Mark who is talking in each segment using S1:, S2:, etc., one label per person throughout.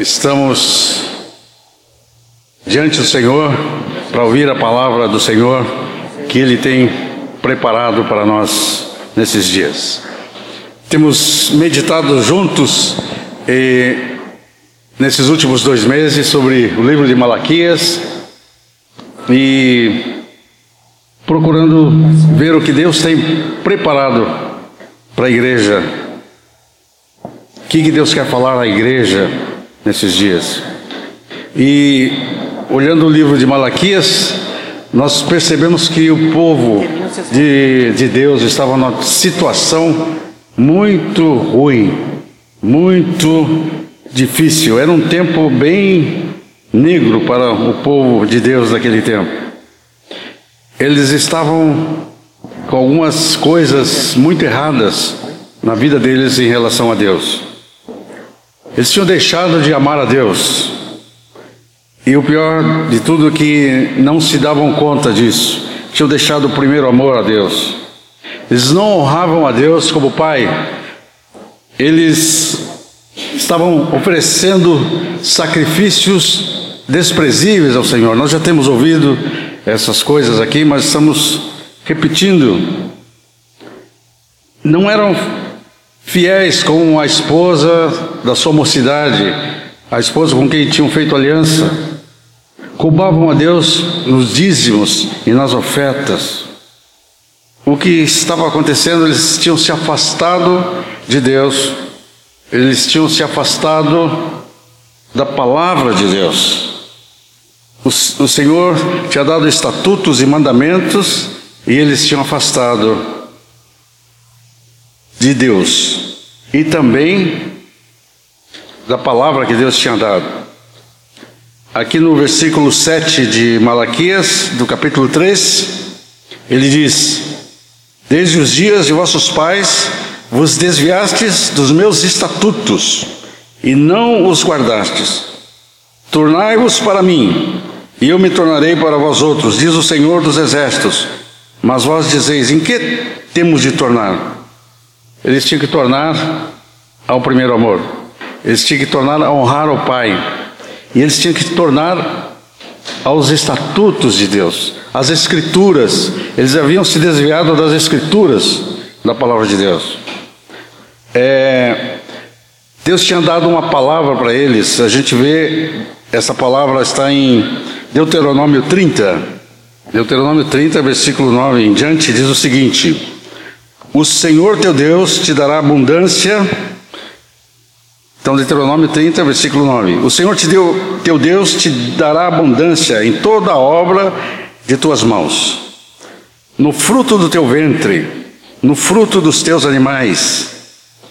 S1: Estamos diante do Senhor para ouvir a palavra do Senhor que Ele tem preparado para nós nesses dias. Temos meditado juntos e, nesses últimos dois meses sobre o livro de Malaquias e procurando ver o que Deus tem preparado para a igreja. O que, que Deus quer falar à igreja nesses dias. E olhando o livro de Malaquias, nós percebemos que o povo de, de Deus estava numa situação muito ruim, muito difícil. Era um tempo bem negro para o povo de Deus daquele tempo. Eles estavam com algumas coisas muito erradas na vida deles em relação a Deus. Eles tinham deixado de amar a Deus. E o pior de tudo é que não se davam conta disso. Tinham deixado o primeiro amor a Deus. Eles não honravam a Deus como Pai. Eles estavam oferecendo sacrifícios desprezíveis ao Senhor. Nós já temos ouvido essas coisas aqui, mas estamos repetindo. Não eram fiéis com a esposa da sua mocidade, a esposa com quem tinham feito aliança, roubavam a Deus nos dízimos e nas ofertas. O que estava acontecendo, eles tinham se afastado de Deus, eles tinham se afastado da palavra de Deus. O, o Senhor tinha dado estatutos e mandamentos e eles tinham afastado de Deus e também da palavra que Deus tinha dado. Aqui no versículo 7 de Malaquias, do capítulo 3, ele diz: Desde os dias de vossos pais vos desviastes dos meus estatutos e não os guardastes. Tornai-vos para mim, e eu me tornarei para vós outros, diz o Senhor dos Exércitos. Mas vós dizeis: Em que temos de tornar? Eles tinham que tornar ao primeiro amor. Eles tinham que tornar a honrar o Pai. E eles tinham que tornar aos estatutos de Deus, às Escrituras. Eles haviam se desviado das Escrituras da palavra de Deus. É, Deus tinha dado uma palavra para eles. A gente vê, essa palavra está em Deuteronômio 30. Deuteronômio 30, versículo 9 em diante, diz o seguinte. O Senhor teu Deus te dará abundância. Então, Deuteronômio 30, versículo 9. O Senhor te deu, teu Deus te dará abundância em toda a obra de tuas mãos, no fruto do teu ventre, no fruto dos teus animais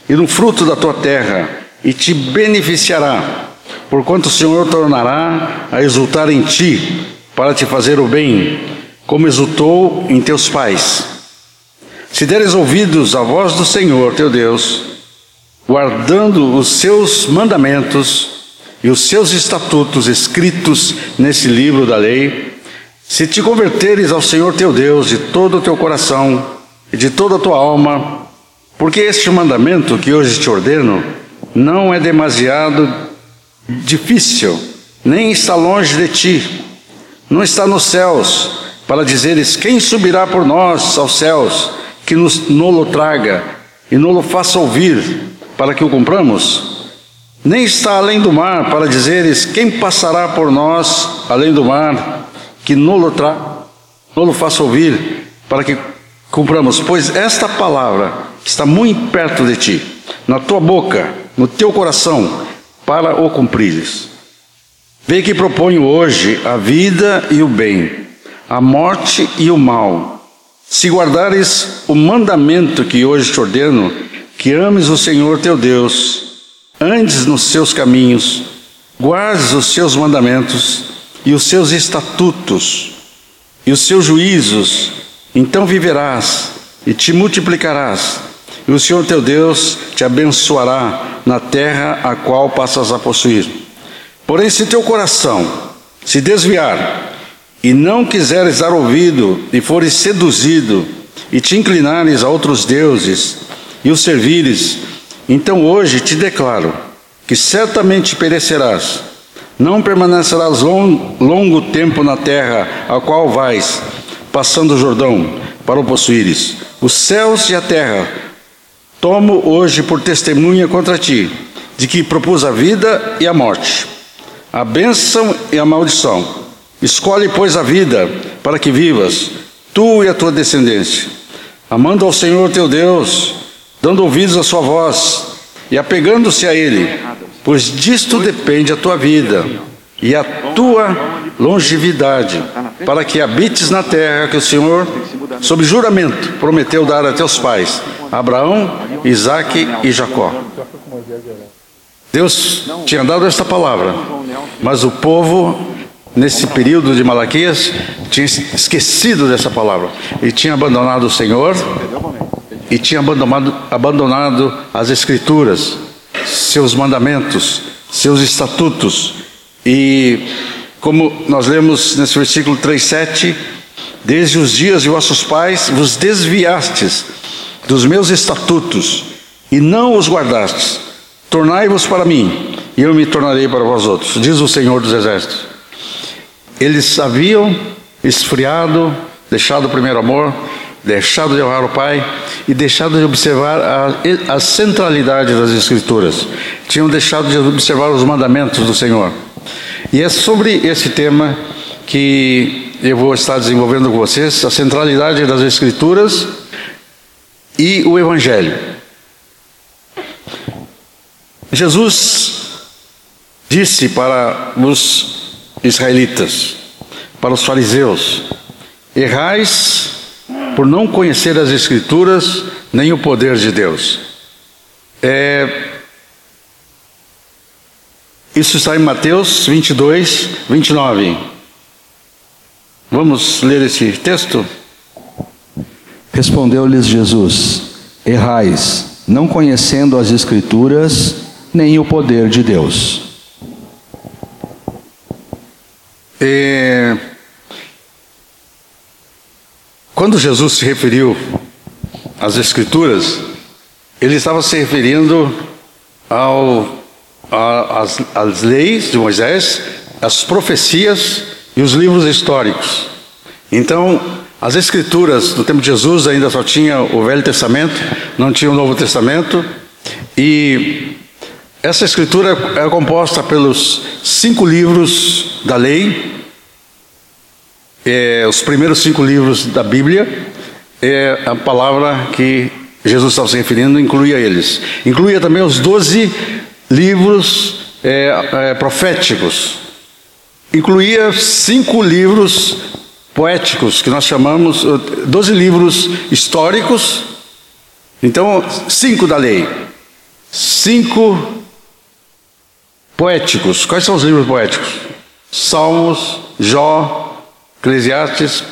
S1: e no fruto da tua terra, e te beneficiará, porquanto o Senhor tornará a exultar em ti, para te fazer o bem, como exultou em teus pais se deres ouvidos à voz do Senhor teu Deus, guardando os seus mandamentos e os seus estatutos escritos nesse livro da lei, se te converteres ao Senhor teu Deus de todo o teu coração e de toda a tua alma, porque este mandamento que hoje te ordeno não é demasiado difícil, nem está longe de ti, não está nos céus, para dizeres: Quem subirá por nós aos céus? Que nos nolo traga e nolo faça ouvir para que o compramos? Nem está além do mar para dizeres quem passará por nós além do mar que nolo traga, nolo faça ouvir para que compramos? Pois esta palavra está muito perto de ti, na tua boca, no teu coração, para o cumprires. Vê que proponho hoje a vida e o bem, a morte e o mal se guardares o mandamento que hoje te ordeno, que ames o Senhor teu Deus, andes nos seus caminhos, guardes os seus mandamentos e os seus estatutos e os seus juízos, então viverás e te multiplicarás, e o Senhor teu Deus te abençoará na terra a qual passas a possuir. Porém, se teu coração se desviar e não quiseres dar ouvido, e fores seduzido, e te inclinares a outros deuses, e os servires, então hoje te declaro que certamente perecerás. Não permanecerás long, longo tempo na terra a qual vais, passando o Jordão, para o possuíres. Os céus e a terra tomo hoje por testemunha contra ti, de que propus a vida e a morte, a bênção e a maldição. Escolhe, pois, a vida, para que vivas, tu e a tua descendência, amando ao Senhor teu Deus, dando ouvidos à sua voz e apegando-se a Ele, pois disto depende a tua vida e a tua longevidade, para que habites na terra que o Senhor, sob juramento, prometeu dar a teus pais, Abraão, Isaque e Jacó. Deus tinha dado esta palavra, mas o povo, nesse período de Malaquias, tinha esquecido dessa palavra e tinha abandonado o Senhor e tinha abandonado, abandonado as Escrituras, seus mandamentos, seus estatutos. E como nós lemos nesse versículo 3,7, desde os dias de vossos pais vos desviastes dos meus estatutos e não os guardastes. Tornai-vos para mim, e eu me tornarei para vós outros, diz o Senhor dos Exércitos. Eles haviam esfriado, deixado o primeiro amor, deixado de honrar o Pai e deixado de observar a, a centralidade das Escrituras. Tinham deixado de observar os mandamentos do Senhor. E é sobre esse tema que eu vou estar desenvolvendo com vocês, a centralidade das Escrituras e o Evangelho. Jesus disse para os israelitas, para os fariseus: Errais por não conhecer as Escrituras nem o poder de Deus. É, isso está em Mateus 22, 29. Vamos ler esse texto?
S2: Respondeu-lhes Jesus: Errais, não conhecendo as Escrituras nem o poder de Deus.
S1: É, quando Jesus se referiu às Escrituras, ele estava se referindo ao, a, às, às leis de Moisés, as profecias e os livros históricos. Então, as Escrituras do tempo de Jesus ainda só tinha o Velho Testamento, não tinha o Novo Testamento, e essa Escritura é composta pelos cinco livros da lei, é, os primeiros cinco livros da Bíblia, é a palavra que Jesus estava se referindo, incluía eles. Incluía também os doze livros é, é, proféticos. Incluía cinco livros poéticos, que nós chamamos, doze livros históricos. Então, cinco da lei. Cinco poéticos. Quais são os livros poéticos? Salmos, Jó, Eclesiastes,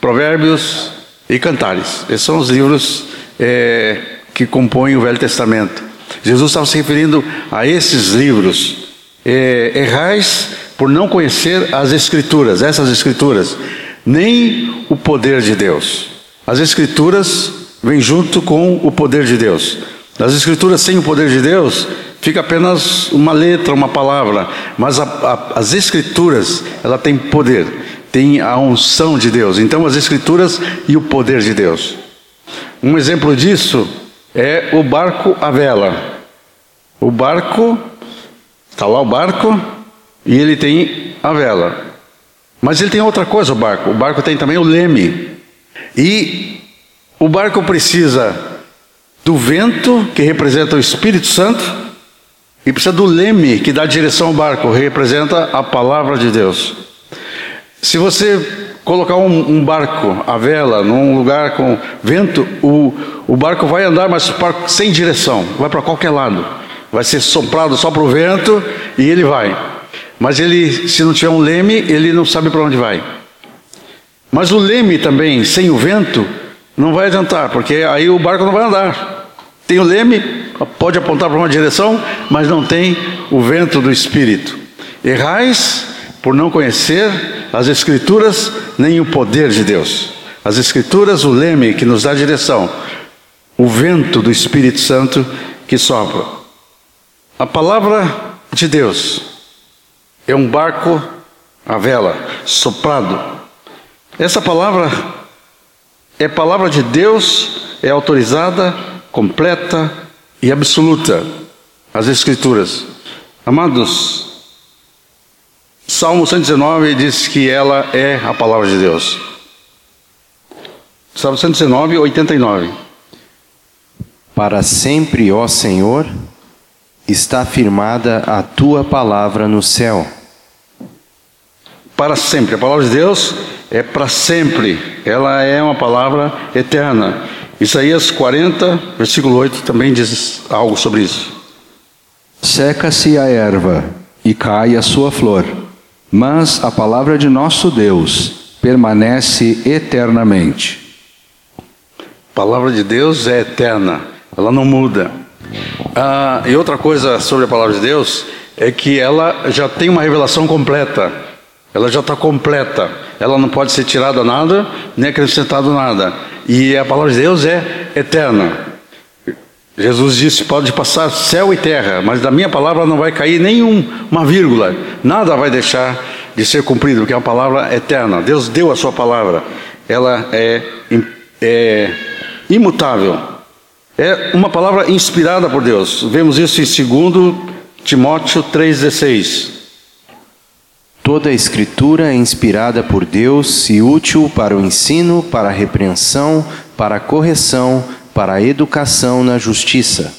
S1: Provérbios e Cantares. Esses são os livros é, que compõem o Velho Testamento. Jesus estava se referindo a esses livros. É, errais por não conhecer as Escrituras, essas Escrituras, nem o poder de Deus. As Escrituras vêm junto com o poder de Deus. As Escrituras sem o poder de Deus fica apenas uma letra, uma palavra, mas a, a, as Escrituras ela tem poder tem a unção de Deus. Então, as Escrituras e o poder de Deus. Um exemplo disso é o barco à vela. O barco, está lá o barco, e ele tem a vela. Mas ele tem outra coisa, o barco. O barco tem também o leme. E o barco precisa do vento, que representa o Espírito Santo, e precisa do leme, que dá direção ao barco, representa a palavra de Deus. Se você colocar um, um, barco à vela num lugar com vento, o, o barco vai andar, mas sem direção, vai para qualquer lado. Vai ser soprado só para o vento e ele vai. Mas ele, se não tiver um leme, ele não sabe para onde vai. Mas o leme também, sem o vento, não vai adiantar, porque aí o barco não vai andar. Tem o leme, pode apontar para uma direção, mas não tem o vento do Espírito. Errais por não conhecer as Escrituras nem o poder de Deus. As Escrituras, o leme que nos dá direção, o vento do Espírito Santo que sopra. A palavra de Deus é um barco à vela, soprado. Essa palavra é palavra de Deus, é autorizada, completa e absoluta. As Escrituras. Amados, Salmo 119 diz que ela é a palavra de Deus. Salmo 119, 89.
S3: Para sempre, ó Senhor, está firmada a tua palavra no céu.
S1: Para sempre. A palavra de Deus é para sempre. Ela é uma palavra eterna. Isaías 40, versículo 8 também diz algo sobre isso.
S2: Seca-se a erva e cai a sua flor, mas a palavra de nosso Deus permanece eternamente.
S1: A palavra de Deus é eterna, ela não muda. Ah, e outra coisa sobre a palavra de Deus é que ela já tem uma revelação completa. Ela já está completa. Ela não pode ser tirada nada, nem acrescentado nada. E a palavra de Deus é eterna. Jesus disse: pode passar céu e terra, mas da minha palavra não vai cair nenhuma vírgula. Nada vai deixar de ser cumprido, porque é uma palavra eterna. Deus deu a sua palavra. Ela é, é imutável. É uma palavra inspirada por Deus. Vemos isso em 2 Timóteo 3,16.
S3: Toda a Escritura é inspirada por Deus e útil para o ensino, para a repreensão, para a correção, para a educação na justiça.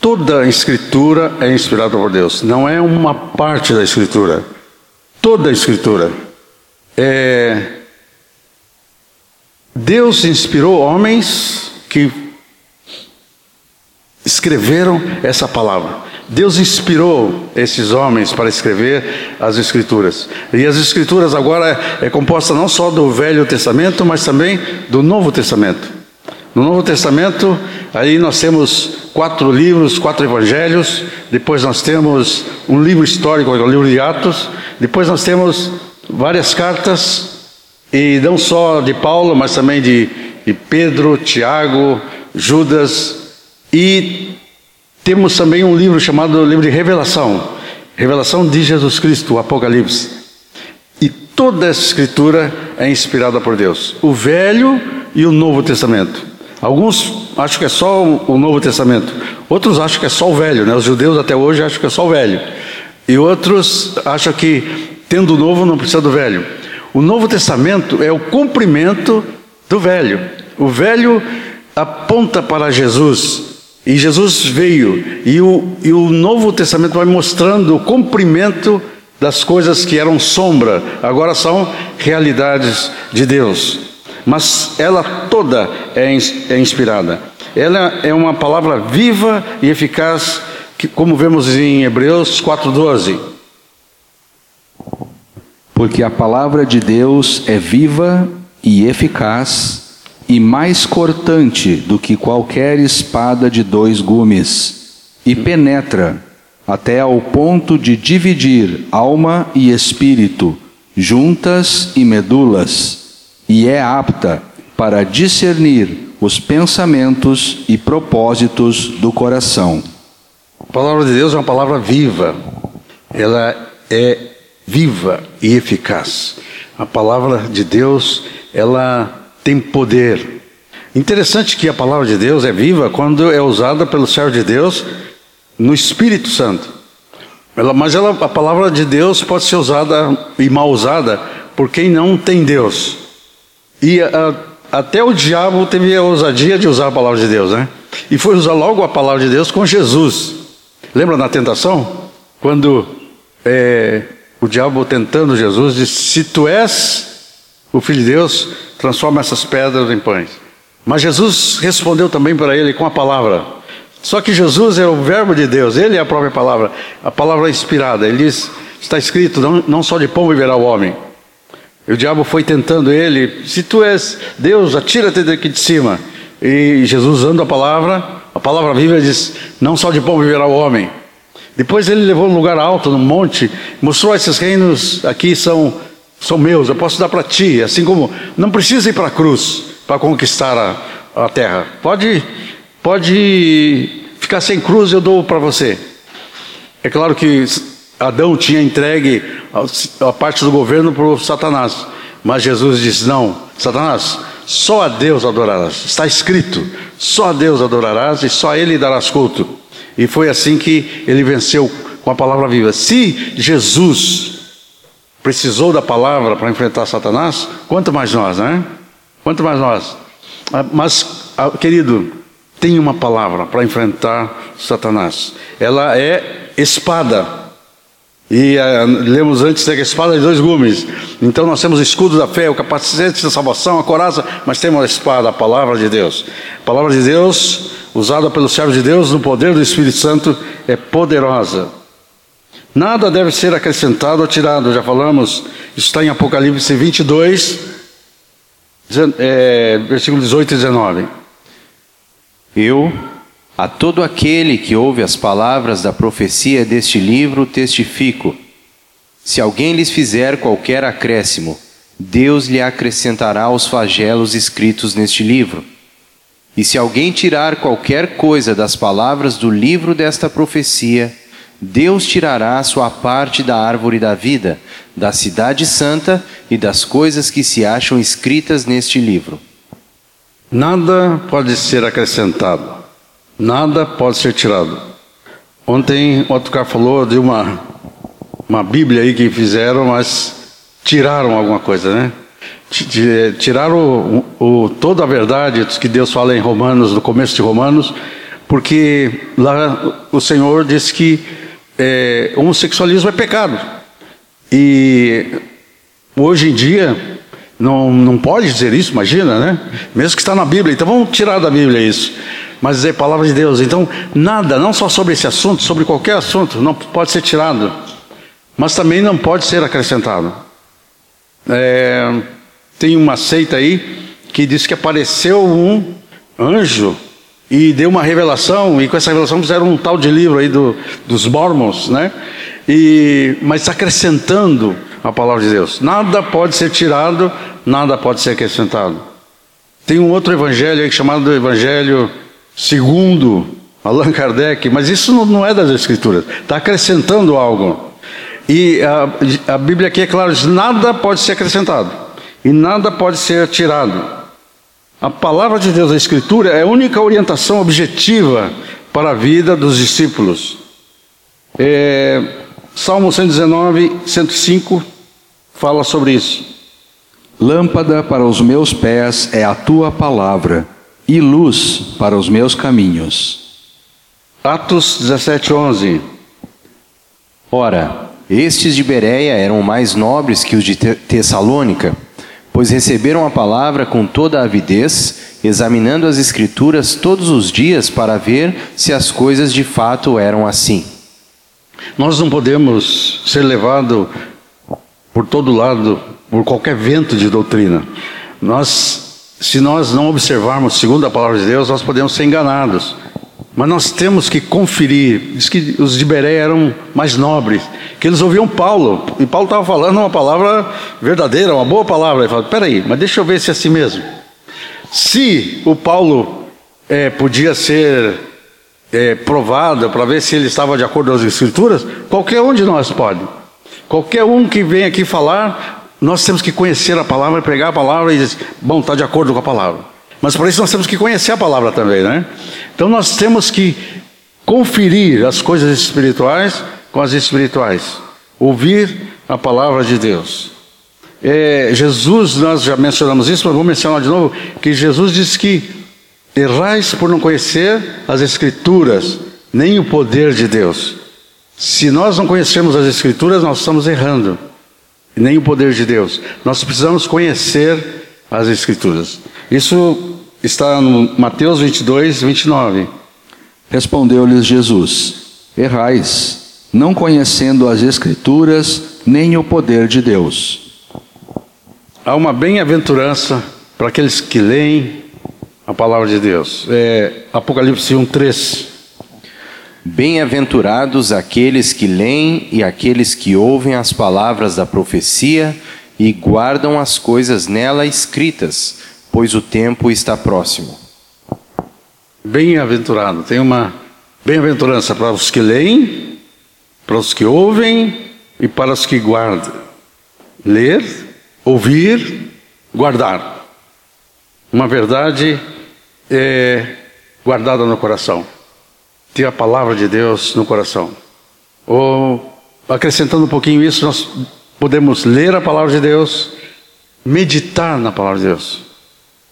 S1: Toda a Escritura é inspirada por Deus, não é uma parte da Escritura. Toda a Escritura. É... Deus inspirou homens que escreveram essa palavra. Deus inspirou esses homens para escrever as Escrituras. E as Escrituras agora é composta não só do Velho Testamento, mas também do Novo Testamento. No Novo Testamento, aí nós temos quatro livros, quatro evangelhos, depois nós temos um livro histórico, o livro de Atos, depois nós temos várias cartas, e não só de Paulo, mas também de, de Pedro, Tiago, Judas, e temos também um livro chamado livro de Revelação, Revelação de Jesus Cristo, Apocalipse. E toda essa escritura é inspirada por Deus, o Velho e o Novo Testamento. Alguns acham que é só o Novo Testamento, outros acham que é só o Velho, né? Os judeus até hoje acham que é só o Velho. E outros acham que tendo o Novo não precisa do Velho. O Novo Testamento é o cumprimento do Velho. O Velho aponta para Jesus. E Jesus veio. E o, e o Novo Testamento vai mostrando o cumprimento das coisas que eram sombra, agora são realidades de Deus mas ela toda é, é inspirada. Ela é uma palavra viva e eficaz, que, como vemos em Hebreus 4,12.
S2: Porque a palavra de Deus é viva e eficaz e mais cortante do que qualquer espada de dois gumes, e penetra até ao ponto de dividir alma e espírito, juntas e medulas e é apta para discernir os pensamentos e propósitos do coração.
S1: A palavra de Deus é uma palavra viva, ela é viva e eficaz. A palavra de Deus, ela tem poder. Interessante que a palavra de Deus é viva quando é usada pelo servo de Deus no Espírito Santo. Ela, mas ela, a palavra de Deus pode ser usada e mal usada por quem não tem Deus. E a, até o diabo teve a ousadia de usar a palavra de Deus, né? E foi usar logo a palavra de Deus com Jesus. Lembra na tentação? Quando é, o diabo tentando Jesus disse: Se tu és o filho de Deus, transforma essas pedras em pães. Mas Jesus respondeu também para ele com a palavra. Só que Jesus é o Verbo de Deus, ele é a própria palavra, a palavra inspirada. Ele diz: Está escrito, não, não só de pão viverá o homem e o diabo foi tentando ele: se tu és Deus, atira-te daqui de cima. E Jesus, usando a palavra, a palavra viva, diz: não só de pão viverá o homem. Depois ele levou um lugar alto, num monte, mostrou esses reinos aqui são, são meus, eu posso dar para ti. Assim como não precisa ir para a cruz para conquistar a, a terra. Pode, pode ficar sem cruz, eu dou para você. É claro que Adão tinha entregue a parte do governo para o Satanás, mas Jesus diz: não, Satanás, só a Deus adorarás. Está escrito: só a Deus adorarás e só a Ele darás culto. E foi assim que ele venceu com a palavra viva. Se Jesus precisou da palavra para enfrentar Satanás, quanto mais nós, né? Quanto mais nós. Ah, mas, ah, querido, tem uma palavra para enfrentar Satanás. Ela é espada. E uh, lemos antes que a espada de dois gumes. Então nós temos o escudo da fé, o capacete da salvação, a coraça, mas temos a espada, a palavra de Deus. A palavra de Deus, usada pelos servos de Deus no poder do Espírito Santo, é poderosa. Nada deve ser acrescentado ou tirado, já falamos, está em Apocalipse 22, é, versículo 18 e 19.
S3: Eu a todo aquele que ouve as palavras da profecia deste livro, testifico: se alguém lhes fizer qualquer acréscimo, Deus lhe acrescentará os flagelos escritos neste livro. E se alguém tirar qualquer coisa das palavras do livro desta profecia, Deus tirará a sua parte da árvore da vida, da cidade santa e das coisas que se acham escritas neste livro.
S1: Nada pode ser acrescentado Nada pode ser tirado. Ontem outro cara falou de uma, uma Bíblia aí que fizeram, mas tiraram alguma coisa, né? Tiraram o, o, toda a verdade que Deus fala em Romanos, no começo de Romanos, porque lá o Senhor disse que é, homossexualismo é pecado. E hoje em dia não, não pode dizer isso, imagina, né? Mesmo que está na Bíblia. Então vamos tirar da Bíblia isso mas dizer palavra de Deus. Então, nada, não só sobre esse assunto, sobre qualquer assunto, não pode ser tirado, mas também não pode ser acrescentado. É, tem uma seita aí que diz que apareceu um anjo e deu uma revelação, e com essa revelação fizeram um tal de livro aí do, dos Mormons, né? E, mas acrescentando a palavra de Deus. Nada pode ser tirado, nada pode ser acrescentado. Tem um outro evangelho aí chamado Evangelho segundo Allan Kardec, mas isso não é das Escrituras, está acrescentando algo. E a, a Bíblia aqui é claro, diz, nada pode ser acrescentado e nada pode ser tirado. A palavra de Deus, a Escritura, é a única orientação objetiva para a vida dos discípulos. É, Salmo 119, 105 fala sobre isso.
S2: Lâmpada para os meus pés é a tua palavra e luz para os meus caminhos.
S1: Atos 17:11
S3: Ora, estes de Bereia eram mais nobres que os de Tessalônica, pois receberam a palavra com toda avidez, examinando as escrituras todos os dias para ver se as coisas de fato eram assim.
S1: Nós não podemos ser levados por todo lado por qualquer vento de doutrina. Nós se nós não observarmos segundo a palavra de Deus, nós podemos ser enganados. Mas nós temos que conferir. Diz que os de Beré eram mais nobres, que eles ouviam Paulo, e Paulo estava falando uma palavra verdadeira, uma boa palavra. Ele falou: peraí, mas deixa eu ver se é assim mesmo. Se o Paulo é, podia ser é, provado para ver se ele estava de acordo com as Escrituras, qualquer um de nós pode. Qualquer um que vem aqui falar nós temos que conhecer a palavra, pregar a palavra e dizer, bom, está de acordo com a palavra. Mas para isso nós temos que conhecer a palavra também, né? Então nós temos que conferir as coisas espirituais com as espirituais, ouvir a palavra de Deus. É, Jesus, nós já mencionamos isso, mas vou mencionar de novo, que Jesus disse que errais por não conhecer as Escrituras, nem o poder de Deus. Se nós não conhecermos as Escrituras, nós estamos errando nem o poder de Deus. Nós precisamos conhecer as Escrituras. Isso está no Mateus 22, 29.
S2: Respondeu-lhes Jesus: Errais, não conhecendo as Escrituras nem o poder de Deus.
S1: Há uma bem-aventurança para aqueles que leem a palavra de Deus. É Apocalipse 1, 3.
S3: Bem-aventurados aqueles que leem e aqueles que ouvem as palavras da profecia e guardam as coisas nela escritas, pois o tempo está próximo.
S1: Bem-aventurado, tem uma bem-aventurança para os que leem para os que ouvem e para os que guardam. Ler, ouvir, guardar. Uma verdade é guardada no coração. Ter a palavra de Deus no coração. Ou, acrescentando um pouquinho isso, nós podemos ler a palavra de Deus, meditar na palavra de Deus.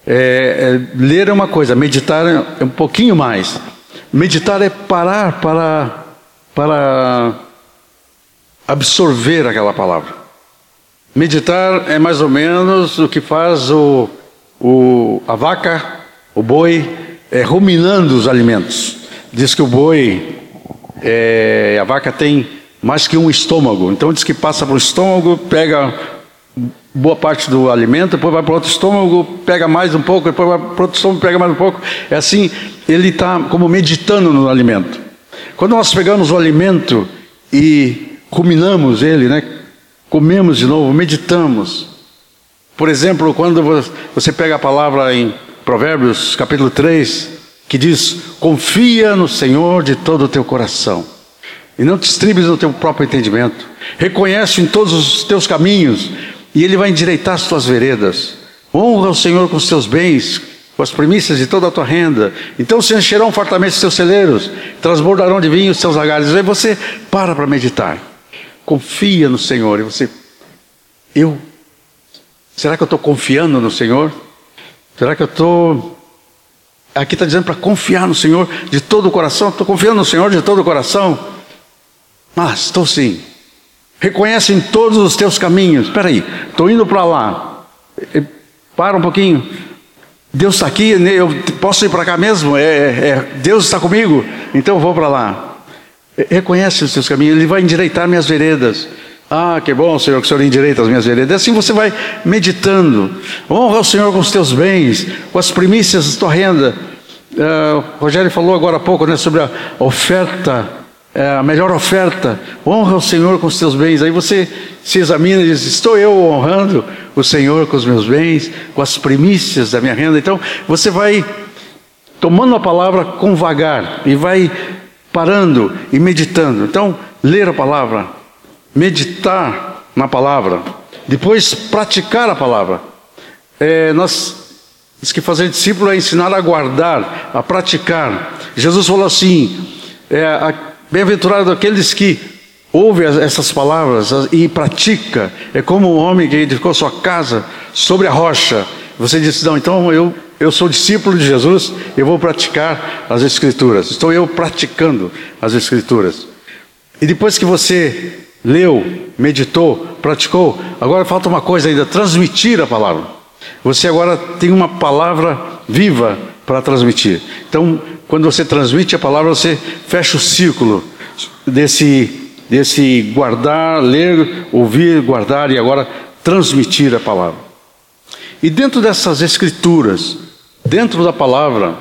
S1: É, é, ler é uma coisa, meditar é um pouquinho mais. Meditar é parar para, para absorver aquela palavra. Meditar é mais ou menos o que faz o, o, a vaca, o boi, é, ruminando os alimentos. Diz que o boi, é, a vaca tem mais que um estômago. Então diz que passa para o estômago, pega boa parte do alimento, depois vai para outro estômago, pega mais um pouco, depois vai para outro estômago, pega mais um pouco. É assim, ele está como meditando no alimento. Quando nós pegamos o alimento e ruminamos ele, né? comemos de novo, meditamos. Por exemplo, quando você pega a palavra em Provérbios capítulo 3, que diz: Confia no Senhor de todo o teu coração, e não te estribes no teu próprio entendimento. Reconhece em todos os teus caminhos, e Ele vai endireitar as tuas veredas. Honra o Senhor com os teus bens, com as primícias de toda a tua renda. Então se encherão fartamente os teus celeiros, transbordarão de vinho os teus lagares. Aí você para para meditar. Confia no Senhor. E você, eu, será que eu estou confiando no Senhor? Será que eu estou. Aqui está dizendo para confiar no Senhor de todo o coração. Estou confiando no Senhor de todo o coração. Mas estou sim. Reconhece em todos os teus caminhos. Espera aí, estou indo para lá. Para um pouquinho. Deus está aqui, né? eu posso ir para cá mesmo? É, é, Deus está comigo, então vou para lá. Reconhece os teus caminhos, Ele vai endireitar minhas veredas. Ah, que bom, Senhor, que o Senhor endireita as minhas veredas. Assim você vai meditando. Honra o Senhor com os teus bens, com as primícias da tua renda. Uh, Rogério falou agora há pouco né, sobre a oferta, uh, a melhor oferta. Honra o Senhor com os teus bens. Aí você se examina e diz: Estou eu honrando o Senhor com os meus bens, com as primícias da minha renda? Então você vai tomando a palavra com vagar e vai parando e meditando. Então, ler a palavra meditar na palavra, depois praticar a palavra. É, nós diz que fazer discípulo é ensinar a guardar, a praticar. Jesus falou assim: é, bem-aventurado aqueles que ouve essas palavras e pratica. É como um homem que edificou sua casa sobre a rocha. Você disse: não, então eu eu sou discípulo de Jesus, eu vou praticar as Escrituras. Estou eu praticando as Escrituras. E depois que você leu, meditou, praticou. Agora falta uma coisa ainda: transmitir a palavra. Você agora tem uma palavra viva para transmitir. Então, quando você transmite a palavra, você fecha o círculo desse, desse guardar, ler, ouvir, guardar e agora transmitir a palavra. E dentro dessas escrituras, dentro da palavra,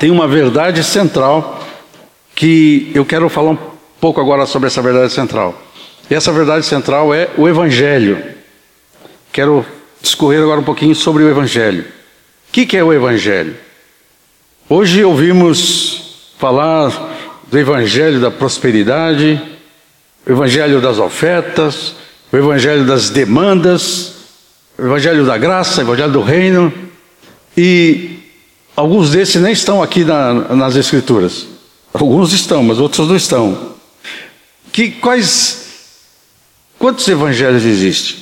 S1: tem uma verdade central que eu quero falar um pouco agora sobre essa verdade central. E essa verdade central é o Evangelho. Quero discorrer agora um pouquinho sobre o Evangelho. O que, que é o Evangelho? Hoje ouvimos falar do Evangelho da prosperidade, o Evangelho das ofertas, o Evangelho das demandas, o Evangelho da graça, o Evangelho do reino, e alguns desses nem estão aqui na, nas Escrituras. Alguns estão, mas outros não estão. Que, quais Quantos evangelhos existem?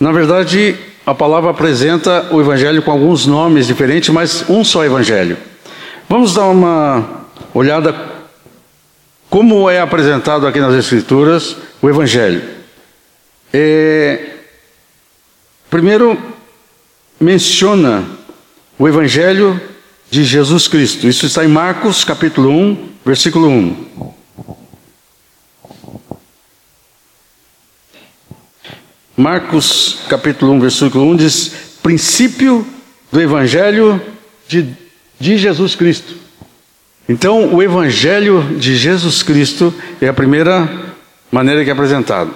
S1: Na verdade, a palavra apresenta o evangelho com alguns nomes diferentes, mas um só evangelho. Vamos dar uma olhada como é apresentado aqui nas Escrituras o evangelho. É, primeiro, menciona o evangelho de Jesus Cristo. Isso está em Marcos capítulo 1, versículo 1. Marcos capítulo 1, versículo 1 diz: princípio do Evangelho de, de Jesus Cristo. Então, o Evangelho de Jesus Cristo é a primeira maneira que é apresentado.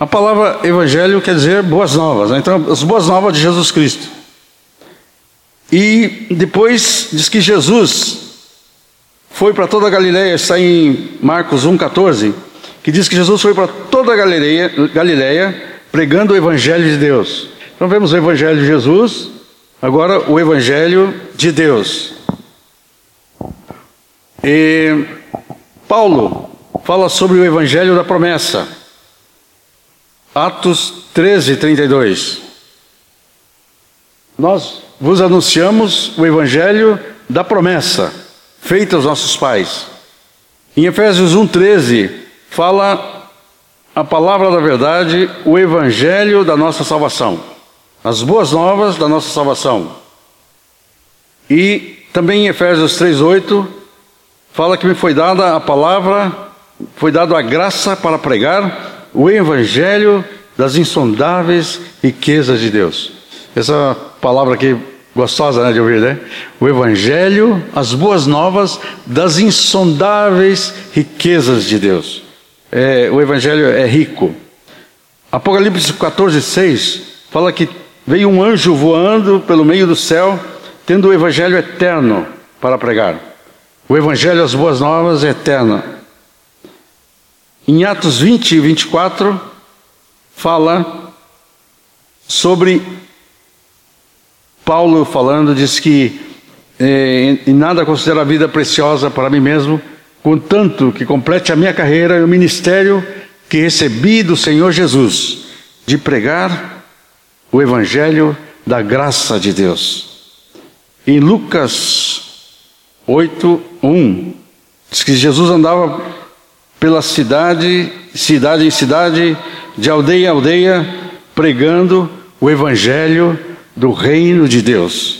S1: A palavra Evangelho quer dizer boas novas, né? então, as boas novas de Jesus Cristo. E depois diz que Jesus foi para toda a Galileia, está em Marcos 1,14, que diz que Jesus foi para toda a Galileia, Galileia pregando o Evangelho de Deus. Então vemos o Evangelho de Jesus, agora o Evangelho de Deus. E Paulo fala sobre o Evangelho da promessa. Atos 13, 32. Nós vos anunciamos o Evangelho da promessa, feita aos nossos pais. Em Efésios 1,13, fala a palavra da verdade, o Evangelho da nossa salvação, as boas novas da nossa salvação. E também em Efésios 3,8, fala que me foi dada a palavra, foi dada a graça para pregar o Evangelho das insondáveis riquezas de Deus. Essa palavra aqui gostosa né, de ouvir, né? O Evangelho, as boas novas das insondáveis riquezas de Deus. É, o Evangelho é rico. Apocalipse 14, 6 fala que veio um anjo voando pelo meio do céu, tendo o Evangelho eterno para pregar. O Evangelho, as boas novas, é eterno. Em Atos 20 e 24, fala sobre Paulo falando, diz que eh, em nada considero a vida preciosa para mim mesmo, contanto que complete a minha carreira e o ministério que recebi do Senhor Jesus, de pregar o Evangelho da graça de Deus. Em Lucas 8, 1, diz que Jesus andava pela cidade, cidade em cidade, de aldeia em aldeia, pregando o Evangelho do reino de Deus.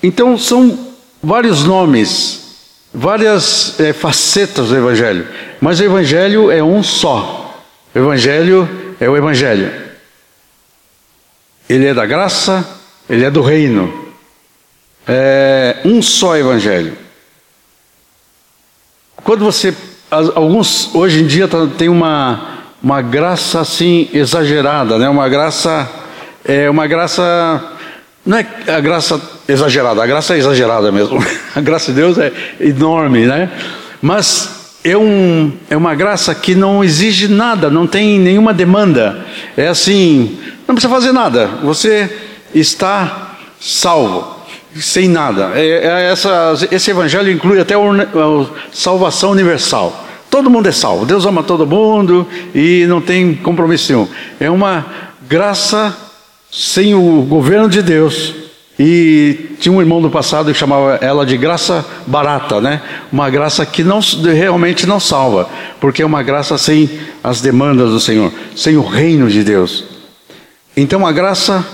S1: Então são vários nomes, várias é, facetas do Evangelho, mas o Evangelho é um só. O Evangelho é o Evangelho. Ele é da graça, ele é do reino. É um só Evangelho. Quando você, alguns hoje em dia tá, tem uma uma graça assim exagerada, né? Uma graça é uma graça. Não é a graça exagerada, a graça é exagerada mesmo. A graça de Deus é enorme, né? Mas é, um, é uma graça que não exige nada, não tem nenhuma demanda. É assim, não precisa fazer nada, você está salvo, sem nada. É, é essa, esse evangelho inclui até a salvação universal. Todo mundo é salvo, Deus ama todo mundo e não tem compromisso nenhum. É uma graça sem o governo de Deus. E tinha um irmão do passado que chamava ela de graça barata, né? Uma graça que não realmente não salva, porque é uma graça sem as demandas do Senhor, sem o reino de Deus. Então a graça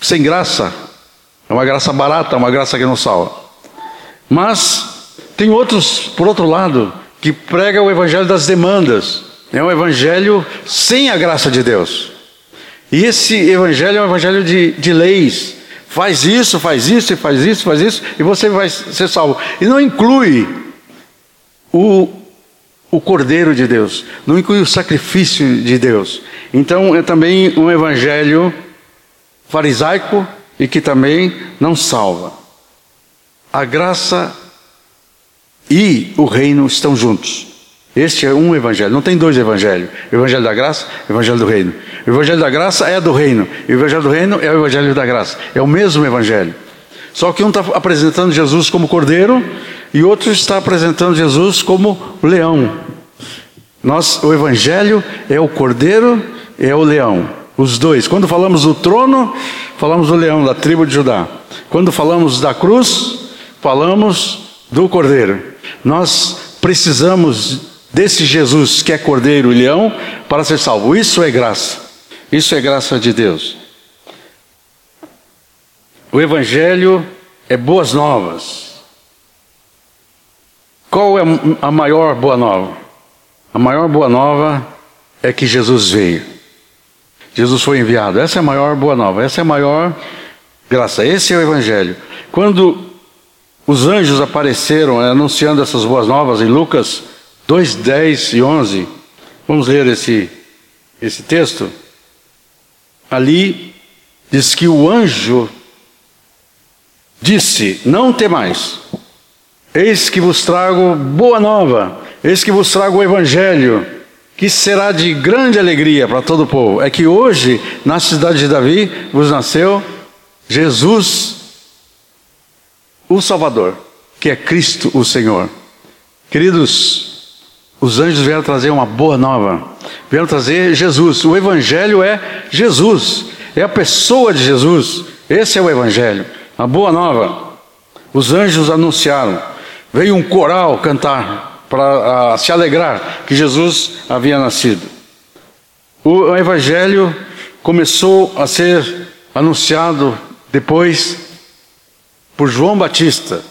S1: sem graça é uma graça barata, uma graça que não salva. Mas tem outros, por outro lado, que prega o evangelho das demandas. É um evangelho sem a graça de Deus. E esse evangelho é um evangelho de, de leis. Faz isso, faz isso, e faz isso, faz isso, e você vai ser salvo. E não inclui o, o Cordeiro de Deus, não inclui o sacrifício de Deus. Então é também um evangelho farisaico e que também não salva. A graça e o reino estão juntos. Este é um evangelho, não tem dois evangelhos: evangelho da graça evangelho do reino. O evangelho da graça é do reino, e o evangelho do reino é o evangelho da graça. É o mesmo evangelho. Só que um está apresentando Jesus como cordeiro e outro está apresentando Jesus como leão. Nós, o evangelho é o cordeiro e é o leão. Os dois. Quando falamos do trono, falamos do leão, da tribo de Judá. Quando falamos da cruz, falamos do cordeiro. Nós precisamos desse Jesus que é cordeiro e leão para ser salvo. Isso é graça. Isso é graça de Deus. O Evangelho é boas novas. Qual é a maior boa nova? A maior boa nova é que Jesus veio. Jesus foi enviado. Essa é a maior boa nova. Essa é a maior graça. Esse é o Evangelho. Quando os anjos apareceram anunciando essas boas novas em Lucas 2, 10 e 11. Vamos ler esse, esse texto. Ali diz que o anjo disse: Não temais, eis que vos trago boa nova. Eis que vos trago o Evangelho, que será de grande alegria para todo o povo. É que hoje, na cidade de Davi, vos nasceu Jesus, o Salvador, que é Cristo o Senhor. Queridos, os anjos vieram trazer uma boa nova, vieram trazer Jesus. O Evangelho é Jesus, é a pessoa de Jesus. Esse é o Evangelho, a boa nova. Os anjos anunciaram, veio um coral cantar para se alegrar que Jesus havia nascido. O Evangelho começou a ser anunciado depois por João Batista.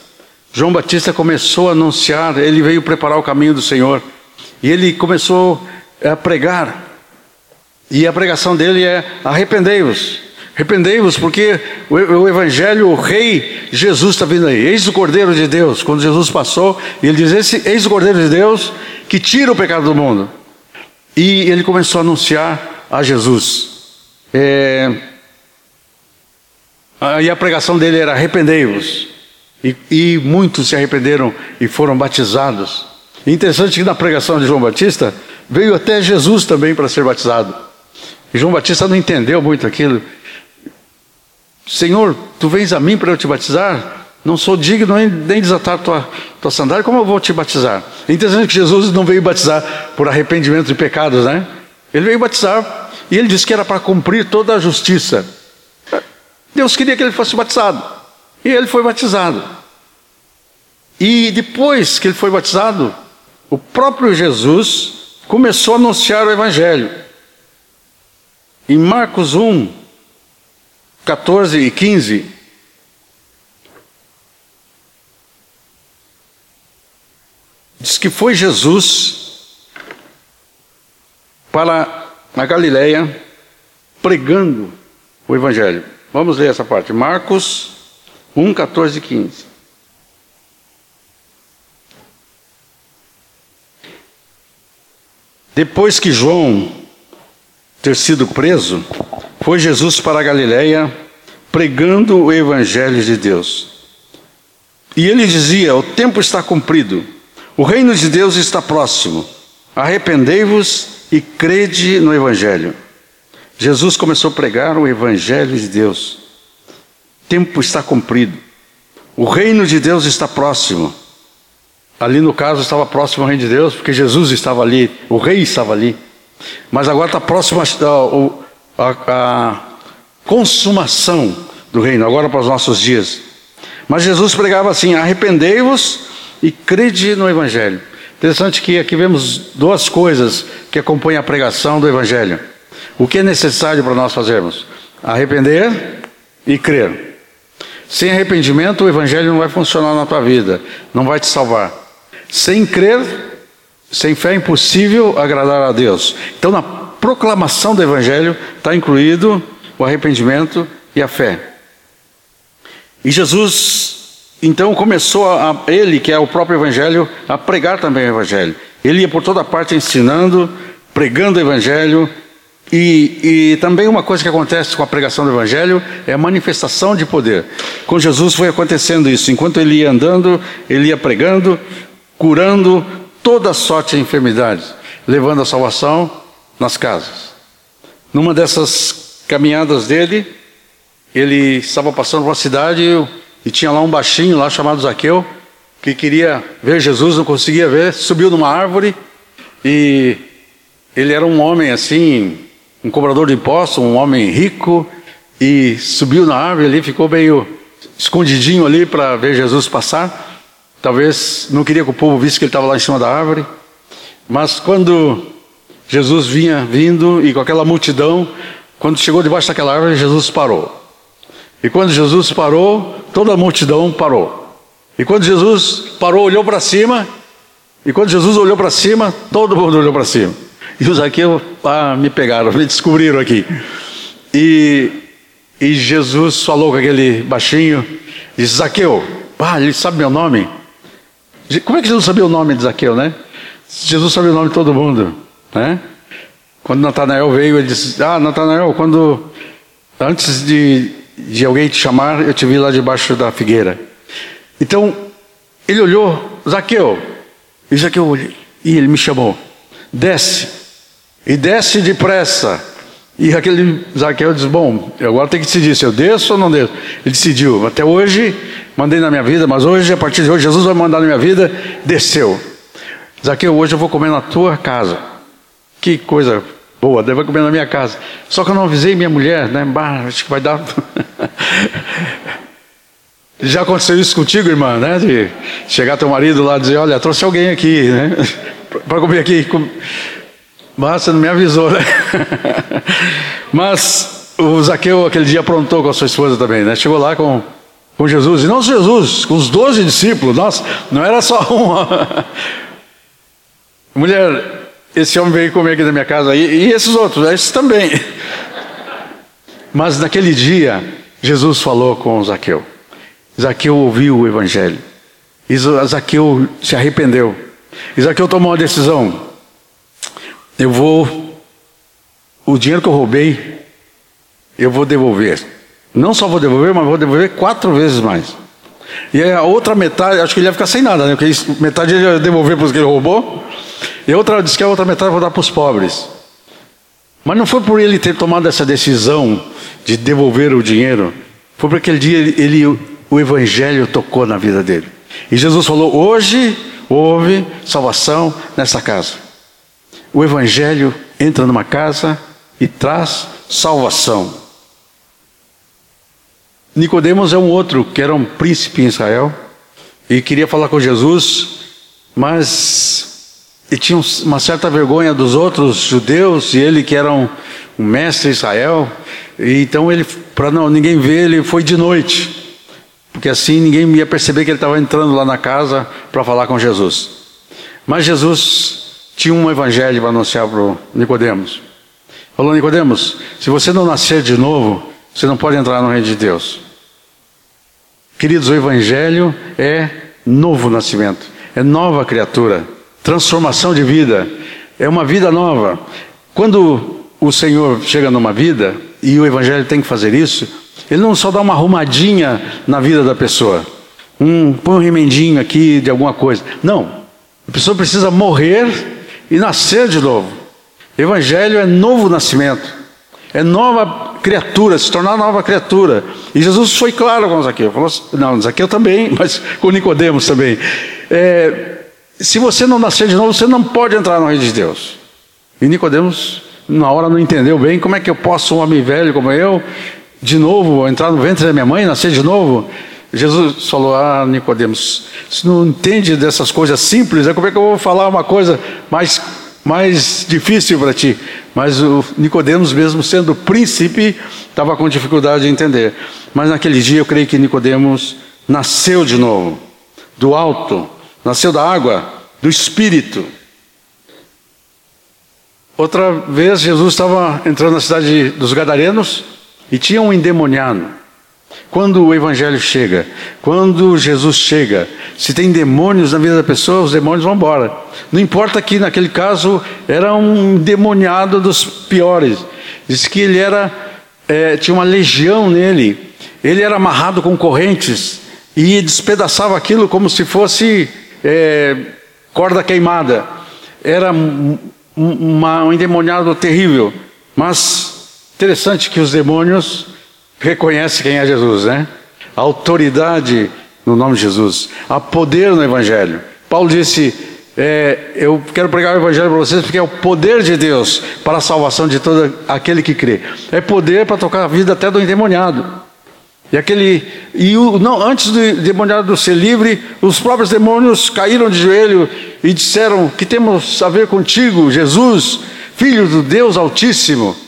S1: João Batista começou a anunciar, ele veio preparar o caminho do Senhor e ele começou a pregar. E a pregação dele é: arrependei-vos, Arrependei-vos, porque o, Evangelho, o Rei Jesus está vindo aí. Eis o Cordeiro de Deus. Quando Jesus passou, ele diz: Eis o Cordeiro de Deus que tira o pecado do mundo. E ele começou a anunciar a Jesus. É, e a pregação dele era: Arrependei-vos. E, e muitos se arrependeram e foram batizados. Interessante que na pregação de João Batista veio até Jesus também para ser batizado. E João Batista não entendeu muito aquilo. Senhor, tu vens a mim para eu te batizar? Não sou digno nem desatar tua, tua sandália, como eu vou te batizar? É interessante que Jesus não veio batizar por arrependimento de pecados, né? Ele veio batizar e ele disse que era para cumprir toda a justiça. Deus queria que ele fosse batizado e ele foi batizado. E depois que ele foi batizado, o próprio Jesus começou a anunciar o Evangelho. Em Marcos 1, 14 e 15. Diz que foi Jesus para a Galileia pregando o Evangelho. Vamos ler essa parte. Marcos 1, 14 e 15. Depois que João ter sido preso, foi Jesus para a Galiléia pregando o evangelho de Deus. E ele dizia: "O tempo está cumprido. O reino de Deus está próximo. Arrependei-vos e crede no evangelho." Jesus começou a pregar o evangelho de Deus. O tempo está cumprido. O reino de Deus está próximo. Ali no caso estava próximo ao reino de Deus, porque Jesus estava ali, o rei estava ali. Mas agora está próximo ao, a, a consumação do reino, agora para os nossos dias. Mas Jesus pregava assim: arrependei-vos e crede no Evangelho. Interessante que aqui vemos duas coisas que acompanham a pregação do Evangelho. O que é necessário para nós fazermos? Arrepender e crer. Sem arrependimento, o Evangelho não vai funcionar na tua vida, não vai te salvar. Sem crer, sem fé é impossível agradar a Deus. Então, na proclamação do Evangelho está incluído o arrependimento e a fé. E Jesus, então, começou a, ele, que é o próprio Evangelho, a pregar também o Evangelho. Ele ia por toda parte ensinando, pregando o Evangelho. E, e também uma coisa que acontece com a pregação do Evangelho é a manifestação de poder. Com Jesus foi acontecendo isso. Enquanto ele ia andando, ele ia pregando, curando toda sorte de enfermidades, levando a salvação nas casas. Numa dessas caminhadas dele, ele estava passando por uma cidade e tinha lá um baixinho lá chamado Zaqueu, que queria ver Jesus, não conseguia ver, subiu numa árvore e ele era um homem assim, um cobrador de impostos, um homem rico, e subiu na árvore ali, ficou meio escondidinho ali para ver Jesus passar. Talvez não queria que o povo visse que ele estava lá em cima da árvore. Mas quando Jesus vinha vindo e com aquela multidão, quando chegou debaixo daquela árvore, Jesus parou. E quando Jesus parou, toda a multidão parou. E quando Jesus parou, olhou para cima, e quando Jesus olhou para cima, todo mundo olhou para cima. E os aqui ah, me pegaram, me descobriram aqui. E, e Jesus falou com aquele baixinho, disse, Zaqueu, ah, ele sabe meu nome? Como é que Jesus sabia o nome de Zaqueu, né? Jesus sabia o nome de todo mundo. Né? Quando Natanael veio, ele disse: Ah, Natanael, quando antes de, de alguém te chamar, eu te vi lá debaixo da figueira. Então, ele olhou, Zaqueu, e Zaqueu E ele me chamou: desce, e desce depressa. E aquele Zaqueu disse: Bom, agora tem que decidir se eu desço ou não desço. Ele decidiu. Até hoje, mandei na minha vida, mas hoje, a partir de hoje, Jesus vai mandar na minha vida. Desceu. Zaqueu, hoje eu vou comer na tua casa. Que coisa boa, deve comer na minha casa. Só que eu não avisei minha mulher, né? Bah, acho que vai dar. Já aconteceu isso contigo, irmã, né? De chegar teu marido lá e dizer, olha, trouxe alguém aqui, né? Para comer aqui. Mas você não me avisou, né? Mas o Zaqueu aquele dia aprontou com a sua esposa também, né? Chegou lá com, com Jesus, e não Jesus, com os doze discípulos, nossa, não era só um. Mulher, esse homem veio comer aqui na minha casa, e, e esses outros, esses também. Mas naquele dia, Jesus falou com Zaqueu. Zaqueu ouviu o evangelho. Zaqueu se arrependeu. Zaqueu tomou uma decisão. Eu vou, o dinheiro que eu roubei, eu vou devolver. Não só vou devolver, mas vou devolver quatro vezes mais. E a outra metade, acho que ele ia ficar sem nada, né? Porque metade ele ia devolver para os que ele roubou. E a outra disse que a outra metade eu vou dar para os pobres. Mas não foi por ele ter tomado essa decisão de devolver o dinheiro. Foi porque aquele dia ele, ele o Evangelho tocou na vida dele. E Jesus falou: hoje houve salvação nessa casa. O Evangelho entra numa casa e traz salvação. Nicodemos é um outro que era um príncipe em Israel e queria falar com Jesus, mas ele tinha uma certa vergonha dos outros judeus e ele que era um, um mestre de Israel, e então ele para não ninguém ver ele foi de noite porque assim ninguém ia perceber que ele estava entrando lá na casa para falar com Jesus. Mas Jesus tinha um evangelho para anunciar para Nicodemos. Falou Nicodemos, se você não nascer de novo, você não pode entrar no reino de Deus. Queridos, o evangelho é novo nascimento, é nova criatura, transformação de vida, é uma vida nova. Quando o Senhor chega numa vida e o evangelho tem que fazer isso, ele não só dá uma arrumadinha na vida da pessoa, um, põe um remendinho aqui de alguma coisa. Não. A pessoa precisa morrer e nascer de novo. Evangelho é novo nascimento, é nova criatura, se tornar nova criatura. E Jesus foi claro com Zaqueu, falou assim, não, Zaqueu também, mas com Nicodemos também. É, se você não nascer de novo, você não pode entrar no reino de Deus. E Nicodemos, na hora, não entendeu bem como é que eu posso, um homem velho como eu, de novo, entrar no ventre da minha mãe, nascer de novo. Jesus falou: Ah, Nicodemos, se não entende dessas coisas simples, é como é que eu vou falar uma coisa mais, mais difícil para ti? Mas o Nicodemos, mesmo sendo príncipe, estava com dificuldade de entender. Mas naquele dia eu creio que Nicodemos nasceu de novo, do alto, nasceu da água, do espírito. Outra vez Jesus estava entrando na cidade dos Gadarenos e tinha um endemoniado. Quando o Evangelho chega, quando Jesus chega, se tem demônios na vida da pessoa, os demônios vão embora. Não importa que naquele caso era um endemoniado dos piores. Diz que ele era, é, tinha uma legião nele. Ele era amarrado com correntes e despedaçava aquilo como se fosse é, corda queimada. Era um, uma, um endemoniado terrível. Mas Interessante que os demônios reconhecem quem é Jesus, né? A autoridade no nome de Jesus, há poder no Evangelho. Paulo disse: é, Eu quero pregar o Evangelho para vocês porque é o poder de Deus para a salvação de todo aquele que crê. É poder para tocar a vida até do endemoniado. E aquele e o, não antes do endemoniado ser livre, os próprios demônios caíram de joelho e disseram: "Que temos a ver contigo, Jesus, filho do Deus Altíssimo?"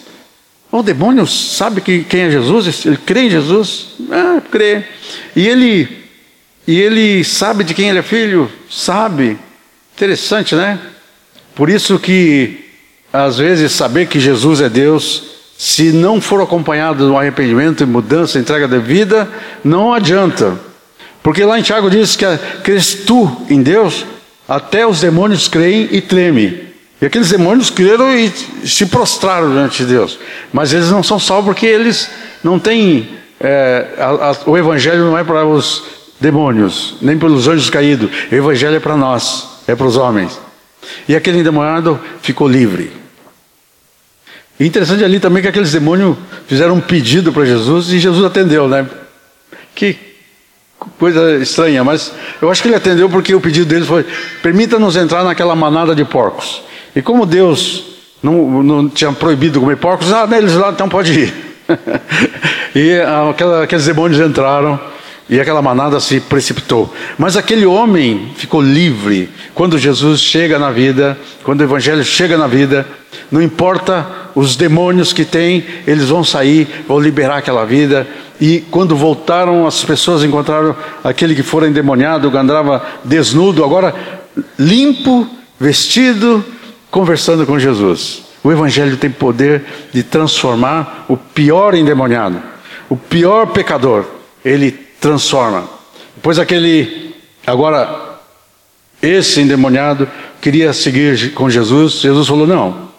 S1: O demônio sabe que, quem é Jesus? Ele crê em Jesus? Ah, crê. E ele, e ele sabe de quem ele é filho? Sabe. Interessante, né? Por isso que, às vezes, saber que Jesus é Deus, se não for acompanhado um arrependimento mudança, entrega de vida, não adianta. Porque lá em Tiago diz que crês tu em Deus, até os demônios creem e tremem. E aqueles demônios creram e se prostraram diante de Deus. Mas eles não são salvos porque eles não têm. É, a, a, o Evangelho não é para os demônios, nem para os anjos caídos. O Evangelho é para nós, é para os homens. E aquele endemoniado ficou livre. E interessante ali também que aqueles demônios fizeram um pedido para Jesus e Jesus atendeu, né? Que coisa estranha, mas eu acho que ele atendeu porque o pedido deles foi: permita-nos entrar naquela manada de porcos. E como Deus não, não tinha proibido comer porcos, ah, neles lá então pode ir. e aquela, aqueles demônios entraram e aquela manada se precipitou. Mas aquele homem ficou livre quando Jesus chega na vida, quando o Evangelho chega na vida. Não importa os demônios que tem, eles vão sair, vão liberar aquela vida. E quando voltaram, as pessoas encontraram aquele que fora endemoniado, que andava desnudo, agora limpo, vestido, conversando com Jesus. O Evangelho tem poder de transformar o pior endemoniado, o pior pecador. Ele transforma. Depois aquele, agora, esse endemoniado queria seguir com Jesus. Jesus falou: Não,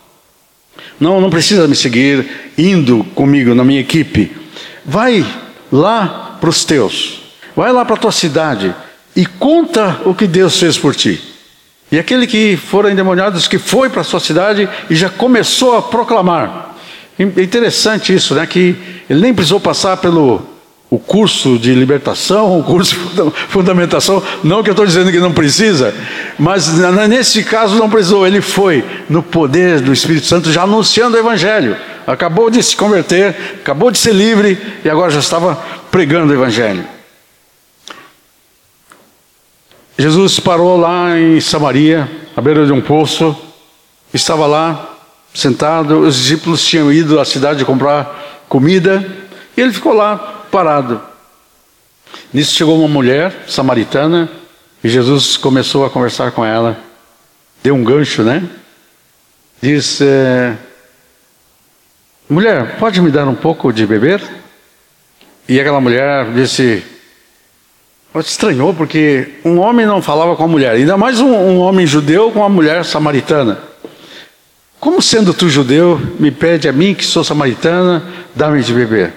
S1: não, não precisa me seguir indo comigo na minha equipe. Vai lá para os teus, vai lá para a tua cidade e conta o que Deus fez por ti. E aquele que foram endemoniados, que foi para a sua cidade e já começou a proclamar. É interessante isso, né? Que ele nem precisou passar pelo o curso de libertação, o curso de fundamentação, não que eu estou dizendo que não precisa, mas nesse caso não precisou, ele foi no poder do Espírito Santo já anunciando o Evangelho. Acabou de se converter, acabou de ser livre e agora já estava pregando o Evangelho. Jesus parou lá em Samaria, à beira de um poço, estava lá sentado, os discípulos tinham ido à cidade comprar comida, e ele ficou lá parado. Nisso chegou uma mulher samaritana e Jesus começou a conversar com ela. Deu um gancho, né? Disse: é, Mulher, pode me dar um pouco de beber? E aquela mulher disse: Estranhou, porque um homem não falava com a mulher, ainda mais um, um homem judeu com uma mulher samaritana. Como sendo tu judeu, me pede a mim, que sou samaritana, dá-me de beber?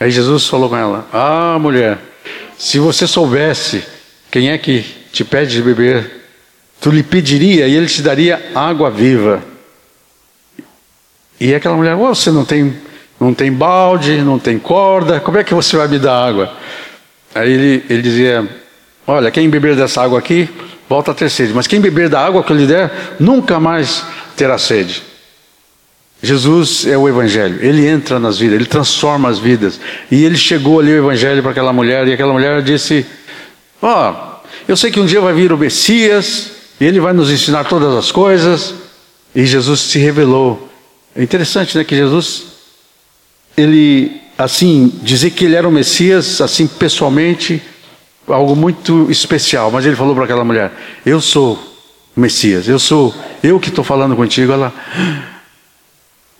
S1: Aí Jesus falou com ela: Ah, mulher, se você soubesse quem é que te pede de beber, tu lhe pediria e ele te daria água viva. E aquela mulher: oh, Você não tem, não tem balde, não tem corda, como é que você vai me dar água? Aí ele, ele dizia: Olha, quem beber dessa água aqui, volta a ter sede, mas quem beber da água que eu lhe der, nunca mais terá sede. Jesus é o Evangelho, ele entra nas vidas, ele transforma as vidas. E ele chegou ali o Evangelho para aquela mulher, e aquela mulher disse: Ó, oh, eu sei que um dia vai vir o Messias, e ele vai nos ensinar todas as coisas. E Jesus se revelou. É interessante, né? Que Jesus, ele, assim, dizer que ele era o Messias, assim, pessoalmente, algo muito especial. Mas ele falou para aquela mulher: Eu sou o Messias, eu sou, eu que estou falando contigo. Ela.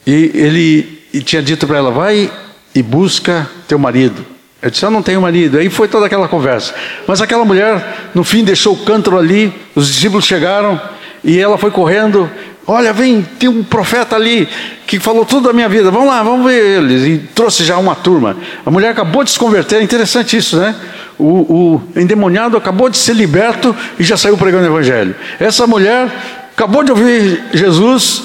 S1: E ele e tinha dito para ela: vai e busca teu marido. Eu disse: Eu não tenho marido. Aí foi toda aquela conversa. Mas aquela mulher, no fim, deixou o cântaro ali. Os discípulos chegaram e ela foi correndo. Olha, vem, tem um profeta ali que falou tudo da minha vida. Vamos lá, vamos ver eles. E trouxe já uma turma. A mulher acabou de se converter. É interessante isso, né? O, o endemoniado acabou de ser liberto e já saiu pregando o evangelho. Essa mulher acabou de ouvir Jesus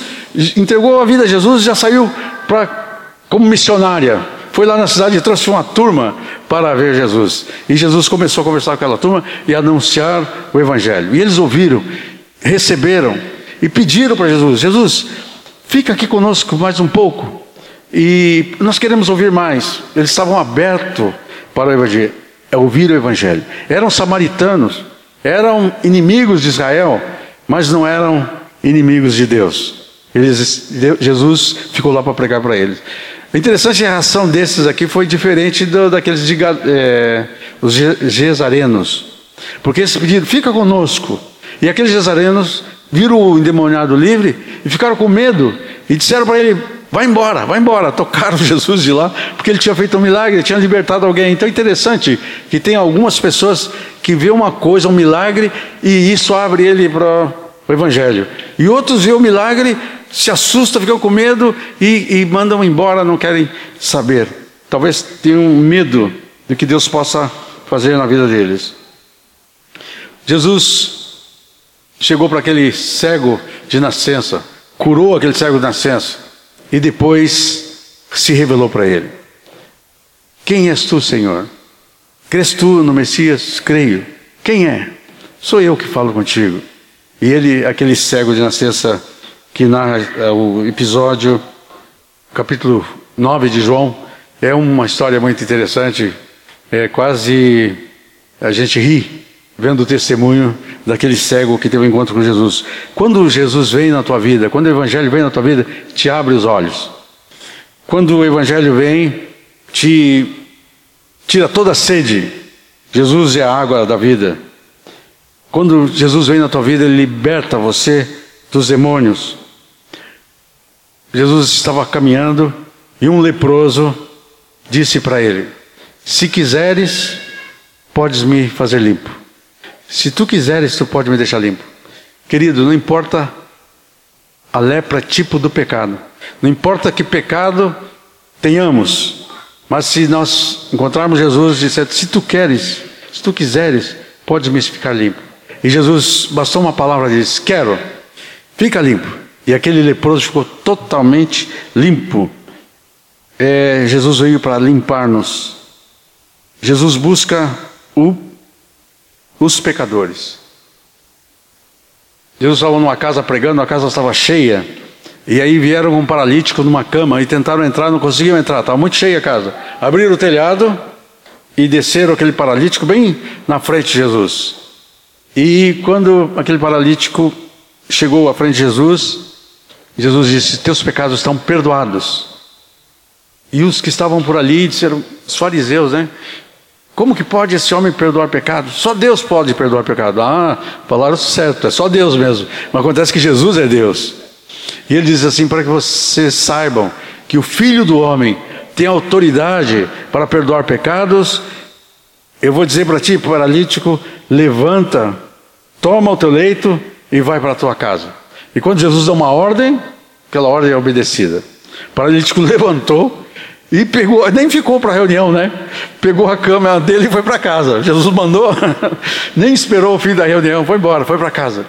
S1: entregou a vida a Jesus e já saiu pra, como missionária. Foi lá na cidade e trouxe uma turma para ver Jesus. E Jesus começou a conversar com aquela turma e anunciar o Evangelho. E eles ouviram, receberam e pediram para Jesus: Jesus, fica aqui conosco mais um pouco. E nós queremos ouvir mais. Eles estavam abertos para o Evangelho, ouvir o Evangelho. Eram samaritanos, eram inimigos de Israel, mas não eram inimigos de Deus. Eles, Jesus ficou lá para pregar para eles. Interessante é a reação desses aqui foi diferente do, daqueles de, é, os gesarenos. Porque eles pediram, fica conosco. E aqueles gesarenos viram o endemoniado livre e ficaram com medo e disseram para ele: vai embora, vai embora. Tocaram Jesus de lá, porque ele tinha feito um milagre, tinha libertado alguém. Então é interessante que tem algumas pessoas que vê uma coisa, um milagre, e isso abre ele para o Evangelho. E outros vê o milagre se assustam, ficam com medo e, e mandam embora, não querem saber. Talvez tenham medo do que Deus possa fazer na vida deles. Jesus chegou para aquele cego de nascença, curou aquele cego de nascença e depois se revelou para ele. Quem és tu, Senhor? Crês tu no Messias? Creio. Quem é? Sou eu que falo contigo. E ele, aquele cego de nascença que narra é, o episódio, capítulo 9 de João, é uma história muito interessante. É quase a gente ri vendo o testemunho daquele cego que teve um encontro com Jesus. Quando Jesus vem na tua vida, quando o Evangelho vem na tua vida, te abre os olhos. Quando o Evangelho vem, te tira toda a sede. Jesus é a água da vida. Quando Jesus vem na tua vida, ele liberta você dos demônios. Jesus estava caminhando e um leproso disse para ele: Se quiseres, podes me fazer limpo. Se tu quiseres, tu pode me deixar limpo. Querido, não importa a lepra tipo do pecado. Não importa que pecado tenhamos. Mas se nós encontrarmos Jesus e disser, se tu queres, se tu quiseres, podes me ficar limpo. E Jesus bastou uma palavra e disse: Quero, fica limpo. E aquele leproso ficou totalmente limpo. É, Jesus veio para limpar-nos. Jesus busca o, os pecadores. Jesus estava numa casa pregando, a casa estava cheia. E aí vieram um paralítico numa cama e tentaram entrar, não conseguiam entrar, estava muito cheia a casa. Abriram o telhado e desceram aquele paralítico bem na frente de Jesus. E quando aquele paralítico chegou à frente de Jesus, Jesus disse: Teus pecados estão perdoados. E os que estavam por ali disseram: Os fariseus, né? Como que pode esse homem perdoar pecado? Só Deus pode perdoar pecado. Ah, falaram certo, é só Deus mesmo. Mas acontece que Jesus é Deus. E ele diz assim: para que vocês saibam que o Filho do Homem tem autoridade para perdoar pecados, eu vou dizer para ti, paralítico, levanta, toma o teu leito e vai para a tua casa. E quando Jesus dá uma ordem, aquela ordem é obedecida. O paralítico levantou e pegou, nem ficou para a reunião, né? Pegou a cama dele e foi para casa. Jesus mandou, nem esperou o fim da reunião, foi embora, foi para casa.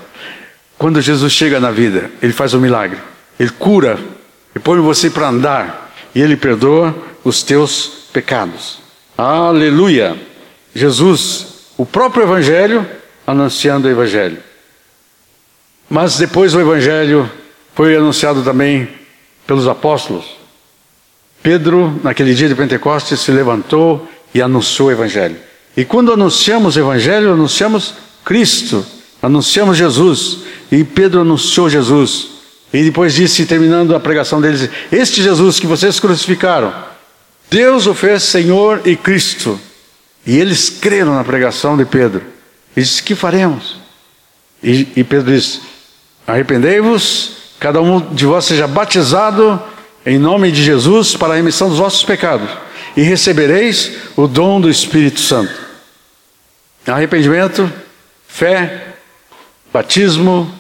S1: Quando Jesus chega na vida, ele faz um milagre. Ele cura, ele põe você para andar e ele perdoa os teus pecados. Aleluia! Jesus, o próprio Evangelho, anunciando o Evangelho. Mas depois o Evangelho foi anunciado também pelos apóstolos. Pedro, naquele dia de Pentecostes, se levantou e anunciou o Evangelho. E quando anunciamos o Evangelho, anunciamos Cristo, anunciamos Jesus. E Pedro anunciou Jesus. E depois disse, terminando a pregação deles: Este Jesus que vocês crucificaram, Deus o fez Senhor e Cristo. E eles creram na pregação de Pedro. E disse: Que faremos? E, e Pedro disse: Arrependei-vos, cada um de vós seja batizado em nome de Jesus para a remissão dos vossos pecados, e recebereis o dom do Espírito Santo. Arrependimento, fé, batismo,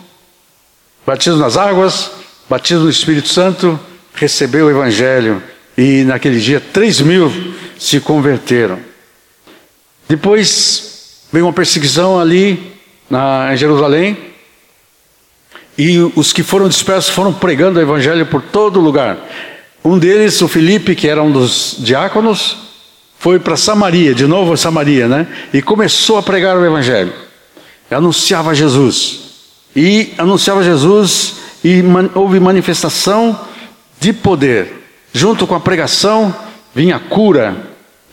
S1: batismo nas águas, batismo no Espírito Santo, recebeu o Evangelho, e naquele dia três mil se converteram. Depois veio uma perseguição ali na, em Jerusalém, e os que foram dispersos foram pregando o evangelho por todo lugar. Um deles, o Felipe, que era um dos diáconos, foi para Samaria, de novo Samaria, né? E começou a pregar o evangelho. Anunciava Jesus. E anunciava Jesus e man, houve manifestação de poder. Junto com a pregação vinha cura,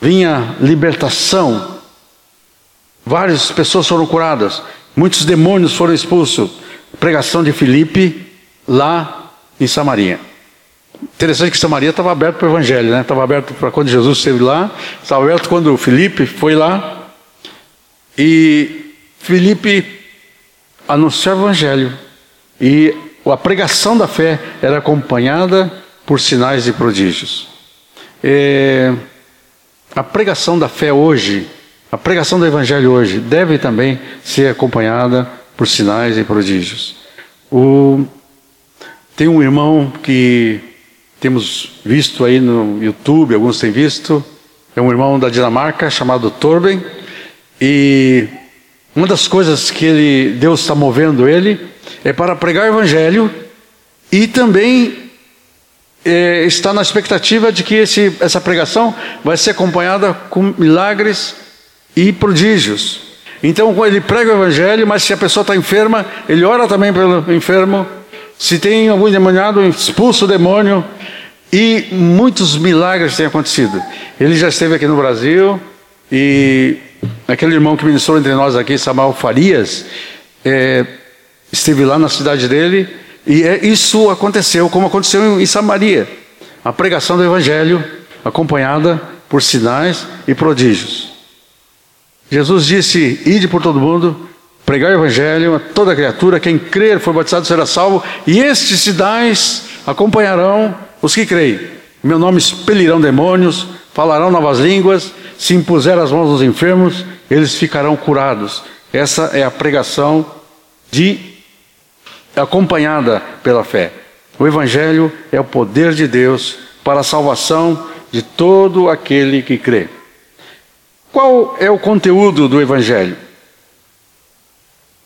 S1: vinha libertação. Várias pessoas foram curadas, muitos demônios foram expulsos pregação de Filipe lá em Samaria. Interessante que Samaria estava aberto para o Evangelho, né? Estava aberto para quando Jesus esteve lá, estava aberto quando Filipe foi lá. E Filipe anunciou o Evangelho. E a pregação da fé era acompanhada por sinais e prodígios. É, a pregação da fé hoje, a pregação do Evangelho hoje, deve também ser acompanhada por sinais e prodígios. O, tem um irmão que temos visto aí no YouTube, alguns têm visto, é um irmão da Dinamarca chamado Torben, e uma das coisas que ele, Deus está movendo ele é para pregar o evangelho e também é, está na expectativa de que esse, essa pregação vai ser acompanhada com milagres e prodígios. Então ele prega o evangelho, mas se a pessoa está enferma, ele ora também pelo enfermo. Se tem algum endemoniado, expulsa o demônio. E muitos milagres têm acontecido. Ele já esteve aqui no Brasil e aquele irmão que ministrou entre nós aqui, Samuel Farias, é, esteve lá na cidade dele e é, isso aconteceu, como aconteceu em Samaria. A pregação do Evangelho acompanhada por sinais e prodígios. Jesus disse: Ide por todo mundo, pregar o Evangelho a toda criatura, quem crer for batizado será salvo, e estes sinais acompanharão os que creem. Em meu nome expelirão demônios, falarão novas línguas, se impuser as mãos nos enfermos, eles ficarão curados. Essa é a pregação de acompanhada pela fé. O Evangelho é o poder de Deus para a salvação de todo aquele que crê. Qual é o conteúdo do Evangelho?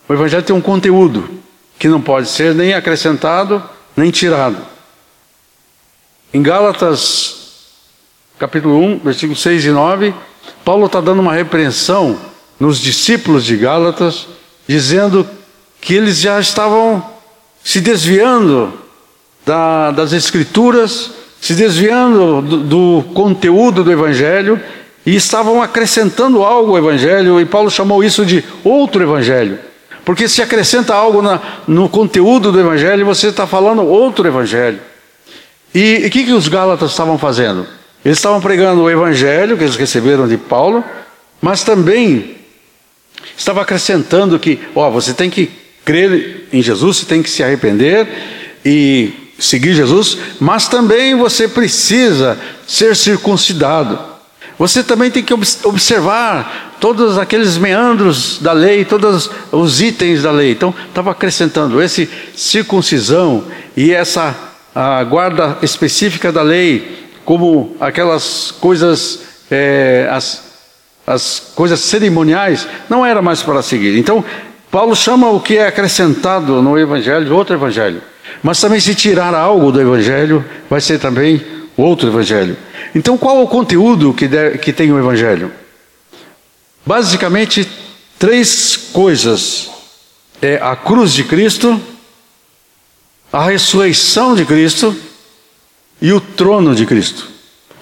S1: O Evangelho tem um conteúdo que não pode ser nem acrescentado nem tirado. Em Gálatas, capítulo 1, versículos 6 e 9, Paulo está dando uma repreensão nos discípulos de Gálatas, dizendo que eles já estavam se desviando da, das Escrituras, se desviando do, do conteúdo do Evangelho e estavam acrescentando algo ao Evangelho, e Paulo chamou isso de outro Evangelho. Porque se acrescenta algo na, no conteúdo do Evangelho, você está falando outro Evangelho. E o que, que os Gálatas estavam fazendo? Eles estavam pregando o Evangelho que eles receberam de Paulo, mas também estava acrescentando que, ó, você tem que crer em Jesus, você tem que se arrepender e seguir Jesus, mas também você precisa ser circuncidado. Você também tem que observar todos aqueles meandros da lei, todos os itens da lei. Então, estava acrescentando esse circuncisão e essa guarda específica da lei, como aquelas coisas, é, as, as coisas cerimoniais, não era mais para seguir. Então, Paulo chama o que é acrescentado no Evangelho outro Evangelho. Mas também, se tirar algo do Evangelho, vai ser também outro Evangelho. Então, qual é o conteúdo que, que tem o Evangelho? Basicamente, três coisas: é a cruz de Cristo, a ressurreição de Cristo e o trono de Cristo.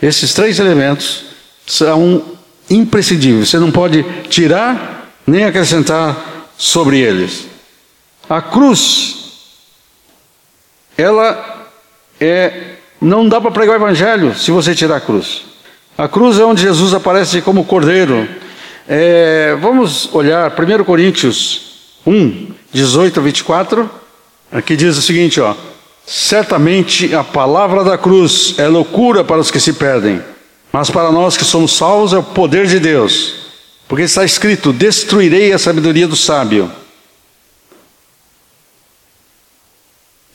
S1: Esses três elementos são imprescindíveis. Você não pode tirar nem acrescentar sobre eles. A cruz, ela é. Não dá para pregar o evangelho se você tirar a cruz. A cruz é onde Jesus aparece como cordeiro. É, vamos olhar 1 Coríntios 1, 18 a 24. Aqui diz o seguinte: ó, certamente a palavra da cruz é loucura para os que se perdem, mas para nós que somos salvos é o poder de Deus. Porque está escrito: Destruirei a sabedoria do sábio,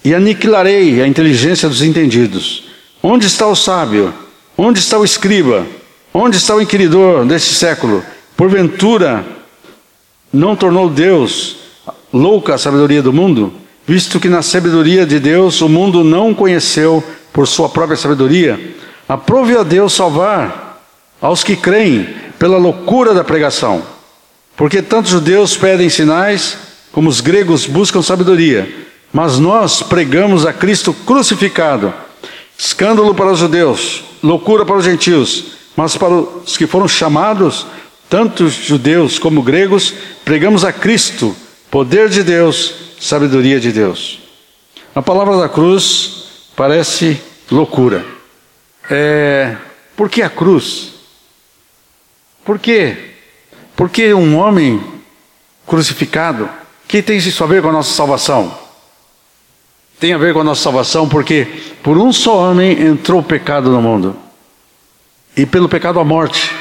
S1: e aniquilarei a inteligência dos entendidos. Onde está o sábio? Onde está o escriba? Onde está o inquiridor deste século? Porventura, não tornou Deus louca a sabedoria do mundo? Visto que na sabedoria de Deus o mundo não conheceu por sua própria sabedoria, aprove a Deus salvar aos que creem pela loucura da pregação. Porque tanto judeus pedem sinais, como os gregos buscam sabedoria. Mas nós pregamos a Cristo crucificado, escândalo para os judeus, loucura para os gentios, mas para os que foram chamados, tanto judeus como gregos, pregamos a Cristo, poder de Deus, sabedoria de Deus. A palavra da cruz parece loucura. É, por que a cruz? Por quê? Porque um homem crucificado, que tem isso a ver com a nossa salvação? Tem a ver com a nossa salvação porque por um só homem entrou o pecado no mundo. E pelo pecado a morte.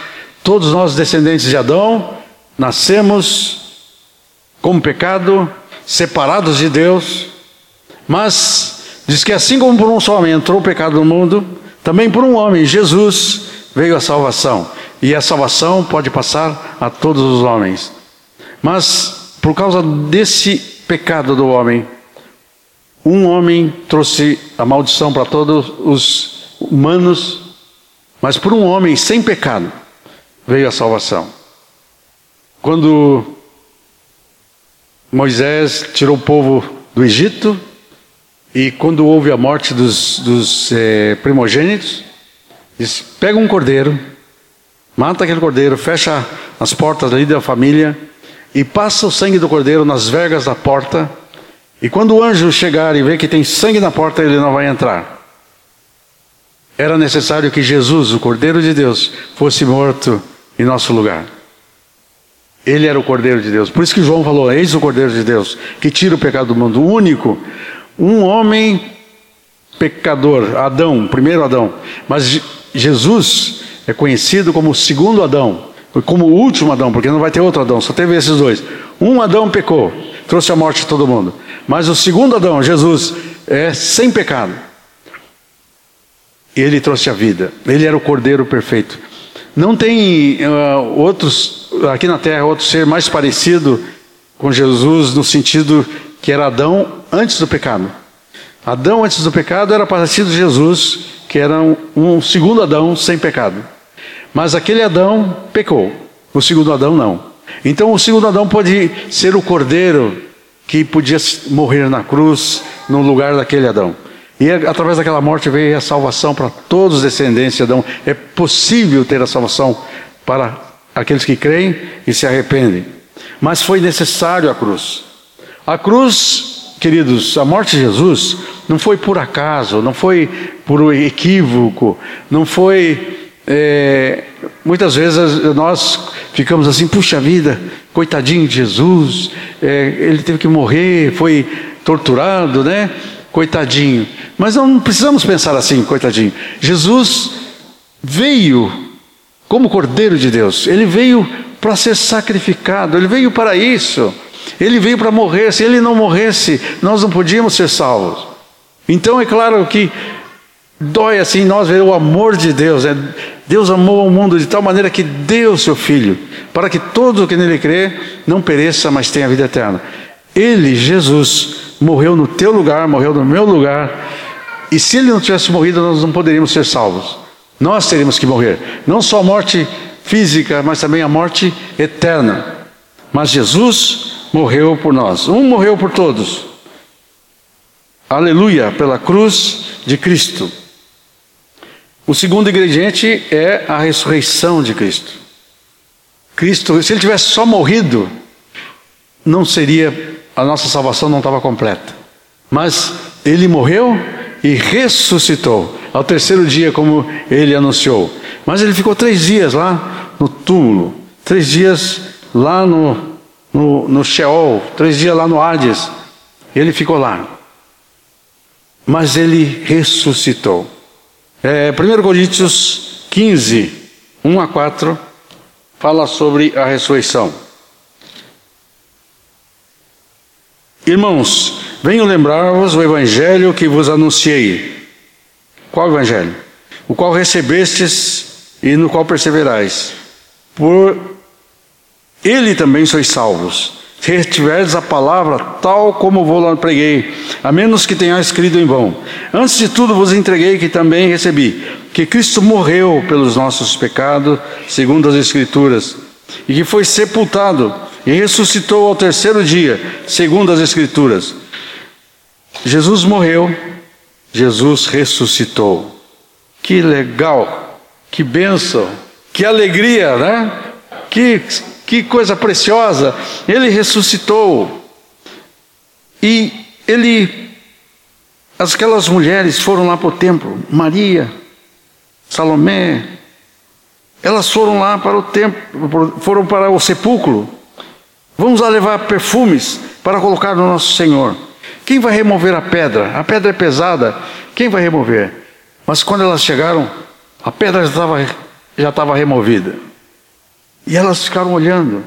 S1: Todos nós descendentes de Adão nascemos com pecado, separados de Deus. Mas diz que assim como por um só homem entrou o pecado no mundo, também por um homem, Jesus, veio a salvação. E a salvação pode passar a todos os homens. Mas por causa desse pecado do homem, um homem trouxe a maldição para todos os humanos, mas por um homem sem pecado veio a salvação. Quando Moisés tirou o povo do Egito, e quando houve a morte dos, dos é, primogênitos, disse: pega um cordeiro, mata aquele cordeiro, fecha as portas ali da família e passa o sangue do cordeiro nas vergas da porta. E quando o anjo chegar e ver que tem sangue na porta, ele não vai entrar. Era necessário que Jesus, o Cordeiro de Deus, fosse morto em nosso lugar. Ele era o Cordeiro de Deus. Por isso que João falou: Eis o Cordeiro de Deus, que tira o pecado do mundo. O único, um homem pecador, Adão, primeiro Adão. Mas Jesus é conhecido como o segundo Adão, como o último Adão, porque não vai ter outro Adão, só teve esses dois. Um Adão pecou, trouxe a morte a todo mundo. Mas o segundo Adão, Jesus, é sem pecado. Ele trouxe a vida. Ele era o Cordeiro perfeito. Não tem uh, outros, aqui na terra, outro ser mais parecido com Jesus no sentido que era Adão antes do pecado. Adão antes do pecado era parecido a Jesus, que era um, um segundo Adão sem pecado. Mas aquele Adão pecou, o segundo Adão não. Então o segundo Adão pode ser o cordeiro que podia morrer na cruz no lugar daquele Adão. E através daquela morte veio a salvação para todos os descendentes de Adão. É possível ter a salvação para aqueles que creem e se arrependem. Mas foi necessário a cruz. A cruz, queridos, a morte de Jesus não foi por acaso, não foi por equívoco, não foi. É, muitas vezes nós ficamos assim, puxa vida, coitadinho de Jesus, é, ele teve que morrer, foi torturado, né? Coitadinho. Mas não precisamos pensar assim, coitadinho. Jesus veio como Cordeiro de Deus, ele veio para ser sacrificado, ele veio para isso. Ele veio para morrer. Se ele não morresse, nós não podíamos ser salvos. Então é claro que dói assim nós ver o amor de Deus. Né? Deus amou o mundo de tal maneira que deu seu Filho, para que todo o que nele crê não pereça, mas tenha vida eterna. Ele, Jesus, morreu no teu lugar, morreu no meu lugar, e se ele não tivesse morrido, nós não poderíamos ser salvos. Nós teríamos que morrer. Não só a morte física, mas também a morte eterna. Mas Jesus morreu por nós. Um morreu por todos. Aleluia, pela cruz de Cristo. O segundo ingrediente é a ressurreição de Cristo. Cristo, se ele tivesse só morrido, não seria, a nossa salvação não estava completa. Mas ele morreu e ressuscitou ao terceiro dia, como ele anunciou. Mas ele ficou três dias lá no túmulo, três dias lá no, no, no Sheol, três dias lá no Hades. Ele ficou lá. Mas ele ressuscitou. É, 1 Coríntios 15, 1 a 4, fala sobre a ressurreição. Irmãos, venho lembrar-vos o evangelho que vos anunciei. Qual evangelho? O qual recebestes e no qual perseverais. Por ele também sois salvos. Retiverdes a palavra tal como vou lá preguei, a menos que tenhais escrito em vão. Antes de tudo vos entreguei que também recebi, que Cristo morreu pelos nossos pecados, segundo as Escrituras, e que foi sepultado e ressuscitou ao terceiro dia, segundo as Escrituras. Jesus morreu, Jesus ressuscitou. Que legal, que bênção, que alegria, né? Que que coisa preciosa! Ele ressuscitou. E ele, aquelas mulheres foram lá para o templo, Maria, Salomé, elas foram lá para o templo, foram para o sepulcro. Vamos lá levar perfumes para colocar no nosso Senhor. Quem vai remover a pedra? A pedra é pesada, quem vai remover? Mas quando elas chegaram, a pedra já estava, já estava removida. E elas ficaram olhando.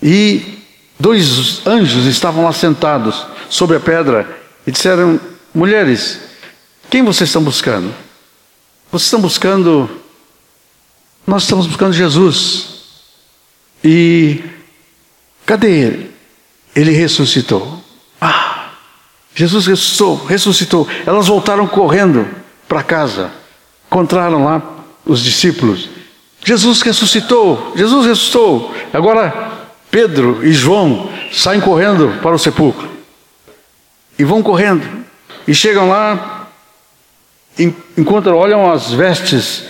S1: E dois anjos estavam lá sentados sobre a pedra e disseram: Mulheres, quem vocês estão buscando? Vocês estão buscando. Nós estamos buscando Jesus. E Cadê ele? Ele ressuscitou. Ah, Jesus ressuscitou, ressuscitou. Elas voltaram correndo para casa. Encontraram lá os discípulos. Jesus ressuscitou, Jesus ressuscitou. Agora Pedro e João saem correndo para o sepulcro. E vão correndo. E chegam lá, encontram, olham as vestes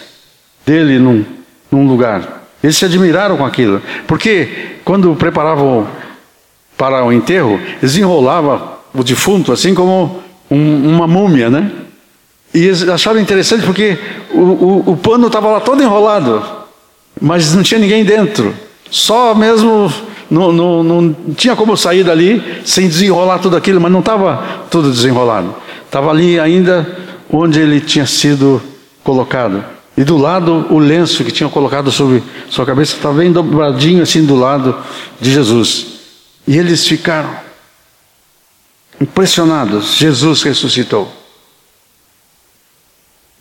S1: dele num, num lugar. Eles se admiraram com aquilo. Porque quando preparavam para o enterro, eles enrolavam o defunto assim como um, uma múmia, né? E eles acharam interessante porque o, o, o pano estava lá todo enrolado, mas não tinha ninguém dentro. Só mesmo não, não, não tinha como sair dali sem desenrolar tudo aquilo, mas não estava tudo desenrolado. Estava ali ainda onde ele tinha sido colocado. E do lado o lenço que tinham colocado sobre sua cabeça estava bem dobradinho assim do lado de Jesus. E eles ficaram impressionados. Jesus ressuscitou.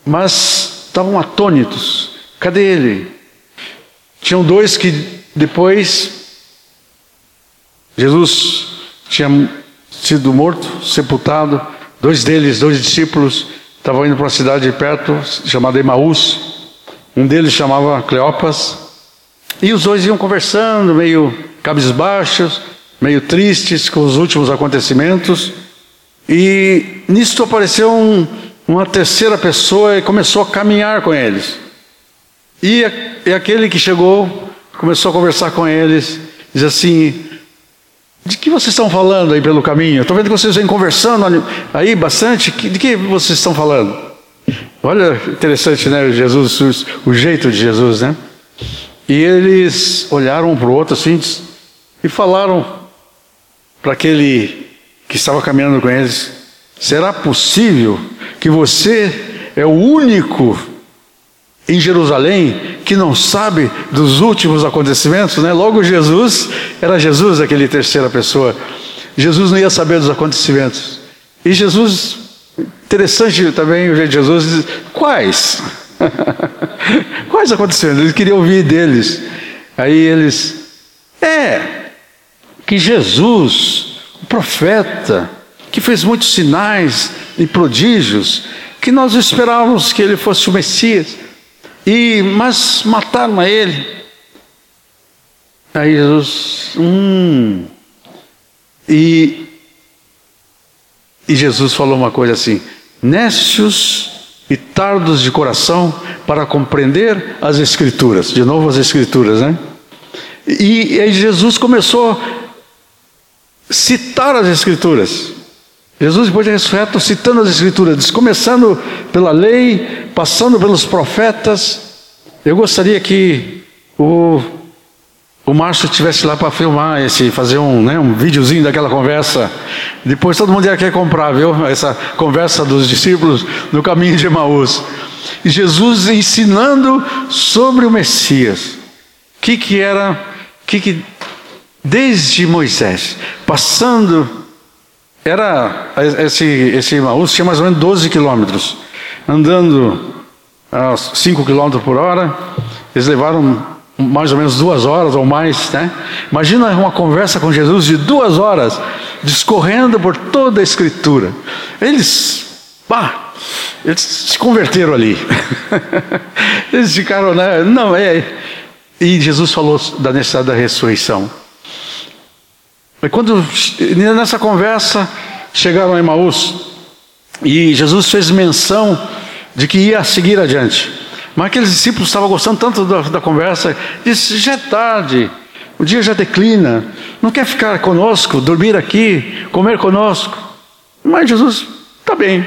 S1: Mas estavam atônitos. Cadê ele? Tinham dois que depois Jesus tinha sido morto, sepultado. Dois deles, dois discípulos, estavam indo para uma cidade perto chamada Emaús. Um deles chamava Cleopas. E os dois iam conversando, meio cabisbaixos, meio tristes com os últimos acontecimentos. E nisto apareceu um, uma terceira pessoa e começou a caminhar com eles. E, e aquele que chegou começou a conversar com eles, diz assim: De que vocês estão falando aí pelo caminho? Estou vendo que vocês vêm conversando aí bastante. De que vocês estão falando? Olha, interessante, né? Jesus, o jeito de Jesus, né? E eles olharam um para o outro assim e falaram para aquele que estava caminhando com eles: Será possível que você é o único em Jerusalém que não sabe dos últimos acontecimentos, né? Logo Jesus era Jesus aquele terceira pessoa. Jesus não ia saber dos acontecimentos. E Jesus, interessante também o jeito de Jesus diz, quais? quais acontecimentos? Ele queria ouvir deles. Aí eles, é que Jesus, o profeta, que fez muitos sinais e prodígios, que nós esperávamos que ele fosse o Messias. E mas mataram a ele. Aí Jesus, hum. E, e Jesus falou uma coisa assim: nécios e tardos de coração para compreender as Escrituras. De novo as Escrituras, né? E, e aí Jesus começou a citar as Escrituras. Jesus, depois de ressurreto, citando as Escrituras, começando pela lei, passando pelos profetas. Eu gostaria que o, o Márcio estivesse lá para filmar esse, fazer um, né, um videozinho daquela conversa. Depois todo mundo ia querer comprar, viu? Essa conversa dos discípulos no caminho de Emaús. E Jesus ensinando sobre o Messias. O que, que era, que, que desde Moisés, passando era esse, esse Emaús tinha mais ou menos 12 quilômetros. Andando a 5 quilômetros por hora, eles levaram mais ou menos duas horas ou mais, né? Imagina uma conversa com Jesus de duas horas, discorrendo por toda a Escritura. Eles, pá, eles se converteram ali. eles ficaram, né? Não, é. E Jesus falou da necessidade da ressurreição. E quando nessa conversa chegaram a Emaús e Jesus fez menção de que ia seguir adiante. Mas aqueles discípulos estavam gostando tanto da, da conversa, disse: já é tarde, o dia já declina, não quer ficar conosco, dormir aqui, comer conosco. Mas Jesus, está bem,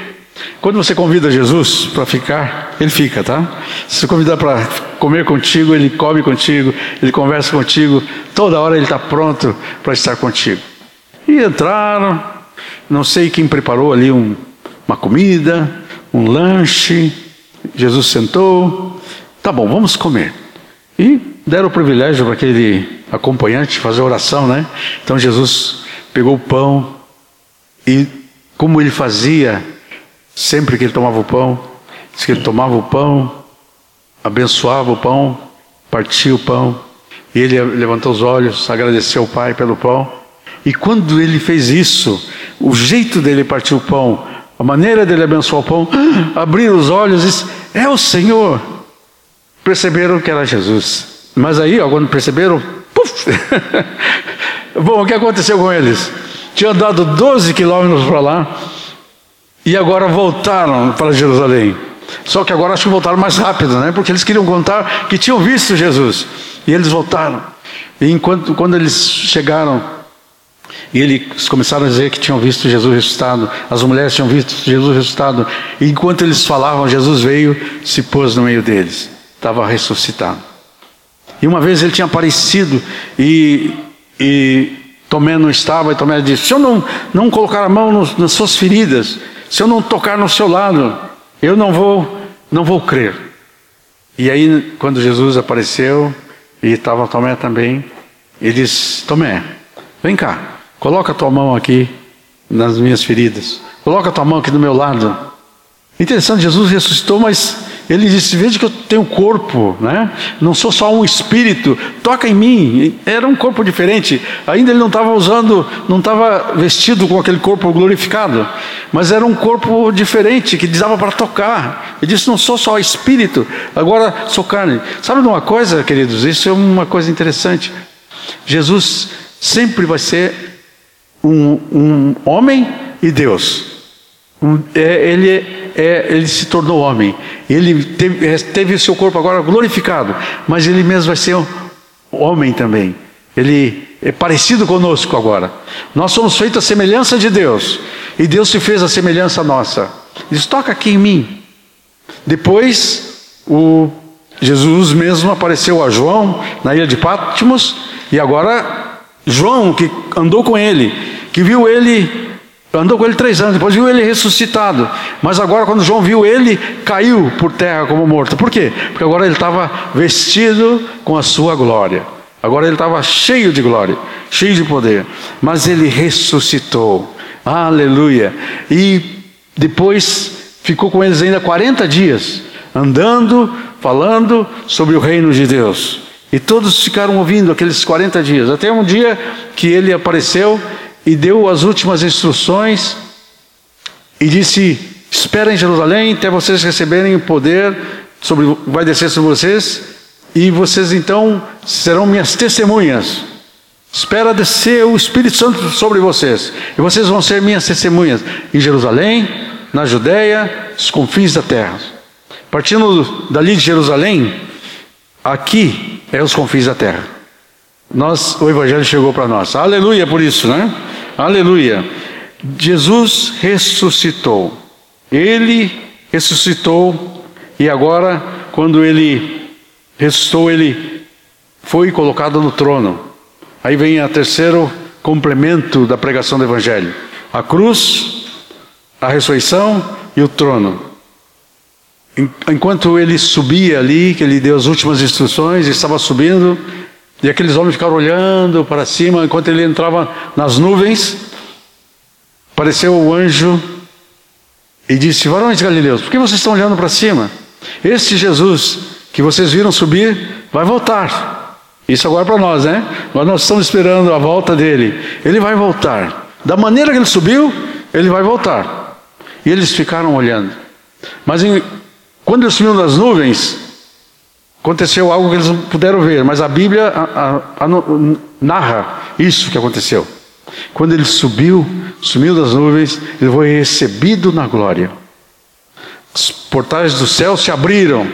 S1: quando você convida Jesus para ficar, ele fica, tá? Se você convidar para comer contigo, ele come contigo, ele conversa contigo, toda hora ele está pronto para estar contigo. E entraram, não sei quem preparou ali um, uma comida, um lanche. Jesus sentou, tá bom, vamos comer. E deram o privilégio para aquele acompanhante fazer oração, né? Então Jesus pegou o pão e, como ele fazia Sempre que ele tomava o pão, diz que ele tomava o pão, abençoava o pão, partia o pão E ele levantou os olhos, agradeceu ao Pai pelo pão. E quando ele fez isso, o jeito dele partir o pão, a maneira dele abençoar o pão, abrir os olhos e disse: É o Senhor. Perceberam que era Jesus. Mas aí, ó, quando perceberam, puf! Bom, o que aconteceu com eles? Tinham andado 12 quilômetros para lá e agora voltaram para Jerusalém. Só que agora acho que voltaram mais rápido, né? Porque eles queriam contar que tinham visto Jesus. E eles voltaram. E enquanto quando eles chegaram e eles começaram a dizer que tinham visto Jesus ressuscitado, as mulheres tinham visto Jesus ressuscitado, e enquanto eles falavam, Jesus veio, se pôs no meio deles, estava ressuscitado. E uma vez ele tinha aparecido e, e Tomé não estava, e Tomé disse: Se eu não, não colocar a mão nos, nas suas feridas, se eu não tocar no seu lado, eu não vou, não vou crer. E aí, quando Jesus apareceu, e estava Tomé também, ele disse: Tomé, vem cá, coloca a tua mão aqui nas minhas feridas, coloca a tua mão aqui do meu lado. Interessante, Jesus ressuscitou, mas ele disse: Veja que eu tenho corpo, né? não sou só um espírito, toca em mim. Era um corpo diferente. Ainda ele não estava usando, não estava vestido com aquele corpo glorificado, mas era um corpo diferente que dava para tocar. Ele disse: Não sou só espírito, agora sou carne. Sabe de uma coisa, queridos? Isso é uma coisa interessante. Jesus sempre vai ser um, um homem e Deus. Um, é, ele é, ele se tornou homem. Ele teve, é, teve o seu corpo agora glorificado, mas ele mesmo vai ser um homem também. Ele é parecido conosco agora. Nós somos feitos a semelhança de Deus, e Deus se fez a semelhança nossa. Diz: toca aqui em mim. Depois, o Jesus mesmo apareceu a João na ilha de Patmos, e agora João, que andou com ele, que viu ele Andou com ele três anos, depois viu ele ressuscitado. Mas agora, quando João viu ele, caiu por terra como morto. Por quê? Porque agora ele estava vestido com a sua glória. Agora ele estava cheio de glória, cheio de poder. Mas ele ressuscitou. Aleluia. E depois ficou com eles ainda 40 dias, andando, falando sobre o reino de Deus. E todos ficaram ouvindo aqueles 40 dias. Até um dia que ele apareceu e deu as últimas instruções e disse: Espera em Jerusalém até vocês receberem o poder sobre vai descer sobre vocês e vocês então serão minhas testemunhas. Espera descer o Espírito Santo sobre vocês e vocês vão ser minhas testemunhas em Jerusalém, na Judéia, os confins da terra. Partindo dali de Jerusalém, aqui é os confins da terra. Nós, o Evangelho chegou para nós. Aleluia por isso, né? Aleluia. Jesus ressuscitou. Ele ressuscitou e agora, quando ele ressuscitou, ele foi colocado no trono. Aí vem o terceiro complemento da pregação do Evangelho: a cruz, a ressurreição e o trono. Enquanto ele subia ali, que ele deu as últimas instruções, estava subindo, e aqueles homens ficaram olhando para cima enquanto ele entrava nas nuvens. Apareceu o anjo e disse: Varões galileus, por que vocês estão olhando para cima? Este Jesus que vocês viram subir vai voltar. Isso agora é para nós, né? Mas nós estamos esperando a volta dele. Ele vai voltar. Da maneira que ele subiu, ele vai voltar. E eles ficaram olhando. Mas em, quando ele subiu nas nuvens, Aconteceu algo que eles não puderam ver, mas a Bíblia a, a, a, narra isso que aconteceu. Quando ele subiu, sumiu das nuvens, ele foi recebido na glória. Os portais do céu se abriram.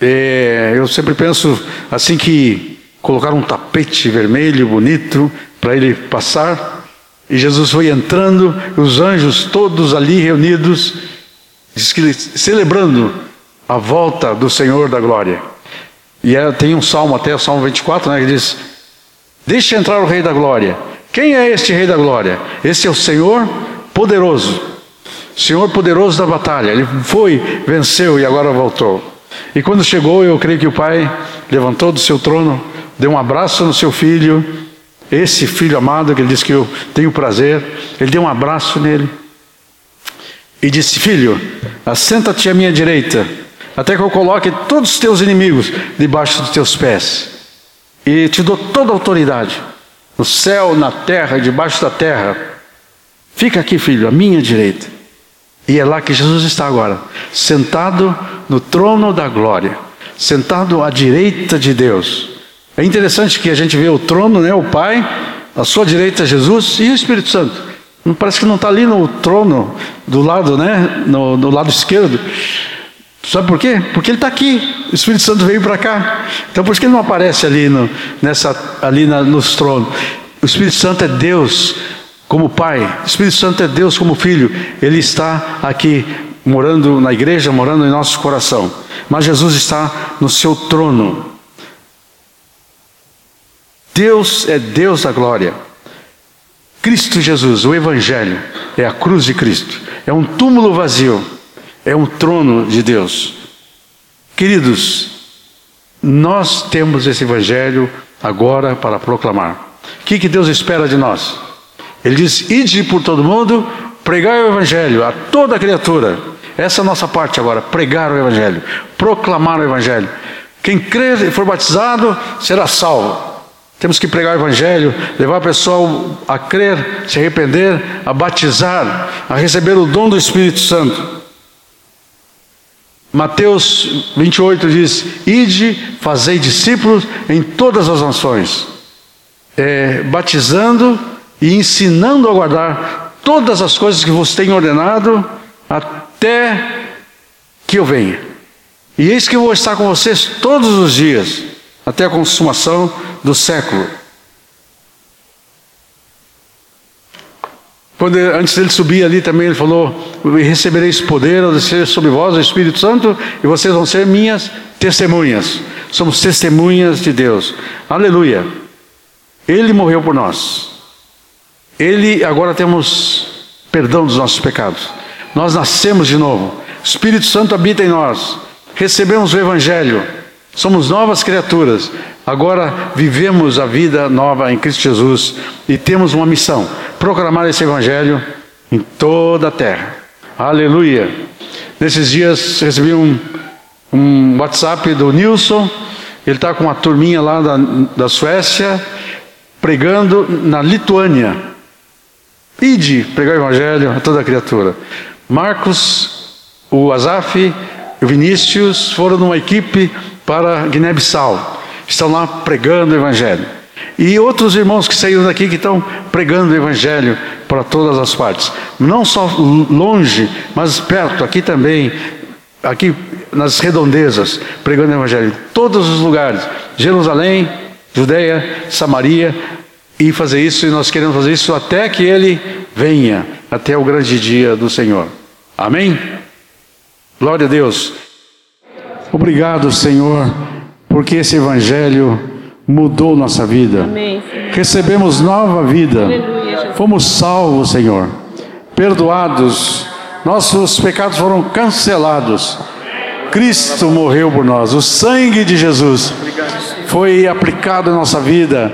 S1: É, eu sempre penso assim que colocaram um tapete vermelho bonito para ele passar. E Jesus foi entrando, os anjos todos ali reunidos, diz que celebrando a volta do Senhor da glória. E é, tem um salmo até, o salmo 24, né, que diz: Deixe entrar o Rei da glória. Quem é este Rei da glória? Esse é o Senhor poderoso. Senhor poderoso da batalha. Ele foi, venceu e agora voltou. E quando chegou, eu creio que o pai levantou do seu trono, deu um abraço no seu filho, esse filho amado que ele disse que eu tenho prazer. Ele deu um abraço nele e disse: Filho, assenta-te à minha direita até que eu coloque todos os teus inimigos debaixo dos teus pés. E te dou toda a autoridade, no céu, na terra, debaixo da terra. Fica aqui, filho, à minha direita. E é lá que Jesus está agora, sentado no trono da glória, sentado à direita de Deus. É interessante que a gente vê o trono, né, o Pai, à sua direita Jesus e o Espírito Santo. Parece que não está ali no trono do lado, né? No, no, lado esquerdo. Sabe por quê? Porque ele está aqui. O Espírito Santo veio para cá. Então por isso que ele não aparece ali, no, nessa, ali na, nos tronos. O Espírito Santo é Deus como Pai. O Espírito Santo é Deus como Filho. Ele está aqui morando na igreja, morando em nosso coração. Mas Jesus está no seu trono. Deus é Deus da glória. Cristo Jesus, o Evangelho, é a cruz de Cristo, é um túmulo vazio, é um trono de Deus. Queridos, nós temos esse Evangelho agora para proclamar. O que, que Deus espera de nós? Ele diz: ide por todo mundo, pregar o Evangelho a toda criatura. Essa é a nossa parte agora, pregar o Evangelho, proclamar o Evangelho. Quem crer e for batizado será salvo. Temos que pregar o Evangelho, levar o pessoal a crer, se arrepender, a batizar, a receber o dom do Espírito Santo. Mateus 28 diz: Ide, fazei discípulos em todas as nações, é, batizando e ensinando a guardar todas as coisas que vos tenho ordenado, até que eu venha. E eis que eu vou estar com vocês todos os dias, até a consumação do século. Quando, antes dele subir ali também, ele falou: Recebereis poder ao descer sobre vós o Espírito Santo, e vocês vão ser minhas testemunhas. Somos testemunhas de Deus. Aleluia. Ele morreu por nós. Ele agora temos perdão dos nossos pecados. Nós nascemos de novo. O Espírito Santo habita em nós. Recebemos o Evangelho. Somos novas criaturas. Agora vivemos a vida nova em Cristo Jesus e temos uma missão: proclamar esse Evangelho em toda a terra. Aleluia! Nesses dias recebi um, um WhatsApp do Nilson, ele está com uma turminha lá da, da Suécia, pregando na Lituânia. Ide pregar o Evangelho a toda criatura. Marcos, o Azaf o Vinícius foram numa equipe para Guiné-Bissau estão lá pregando o Evangelho. E outros irmãos que saíram daqui que estão pregando o Evangelho para todas as partes. Não só longe, mas perto, aqui também, aqui nas redondezas, pregando o Evangelho. Em todos os lugares. Jerusalém, Judeia, Samaria. E fazer isso, e nós queremos fazer isso até que Ele venha, até o grande dia do Senhor. Amém? Glória a Deus. Obrigado, Senhor porque esse Evangelho mudou nossa vida. Amém, Recebemos nova vida. Aleluia, Fomos salvos, Senhor. Perdoados. Nossos pecados foram cancelados. Cristo morreu por nós. O sangue de Jesus foi aplicado em nossa vida.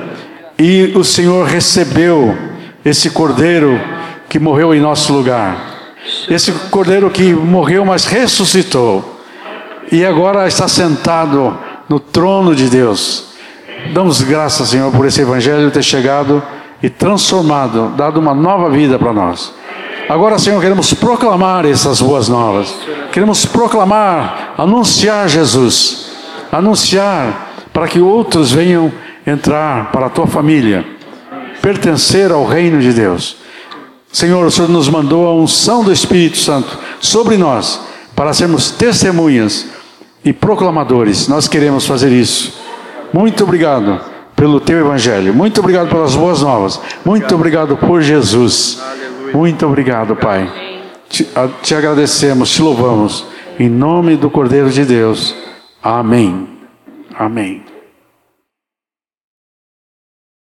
S1: E o Senhor recebeu esse cordeiro que morreu em nosso lugar. Esse cordeiro que morreu, mas ressuscitou. E agora está sentado no trono de Deus. Damos graças, Senhor, por esse evangelho ter chegado e transformado, dado uma nova vida para nós. Agora, Senhor, queremos proclamar essas boas novas. Queremos proclamar, anunciar Jesus, anunciar para que outros venham entrar para a tua família, pertencer ao reino de Deus. Senhor, o Senhor nos mandou a unção do Espírito Santo sobre nós para sermos testemunhas e proclamadores. Nós queremos fazer isso. Muito obrigado pelo teu evangelho. Muito obrigado pelas boas novas. Muito obrigado por Jesus. Muito obrigado, Pai. Te, te agradecemos, te louvamos. Em nome do Cordeiro de Deus. Amém. Amém.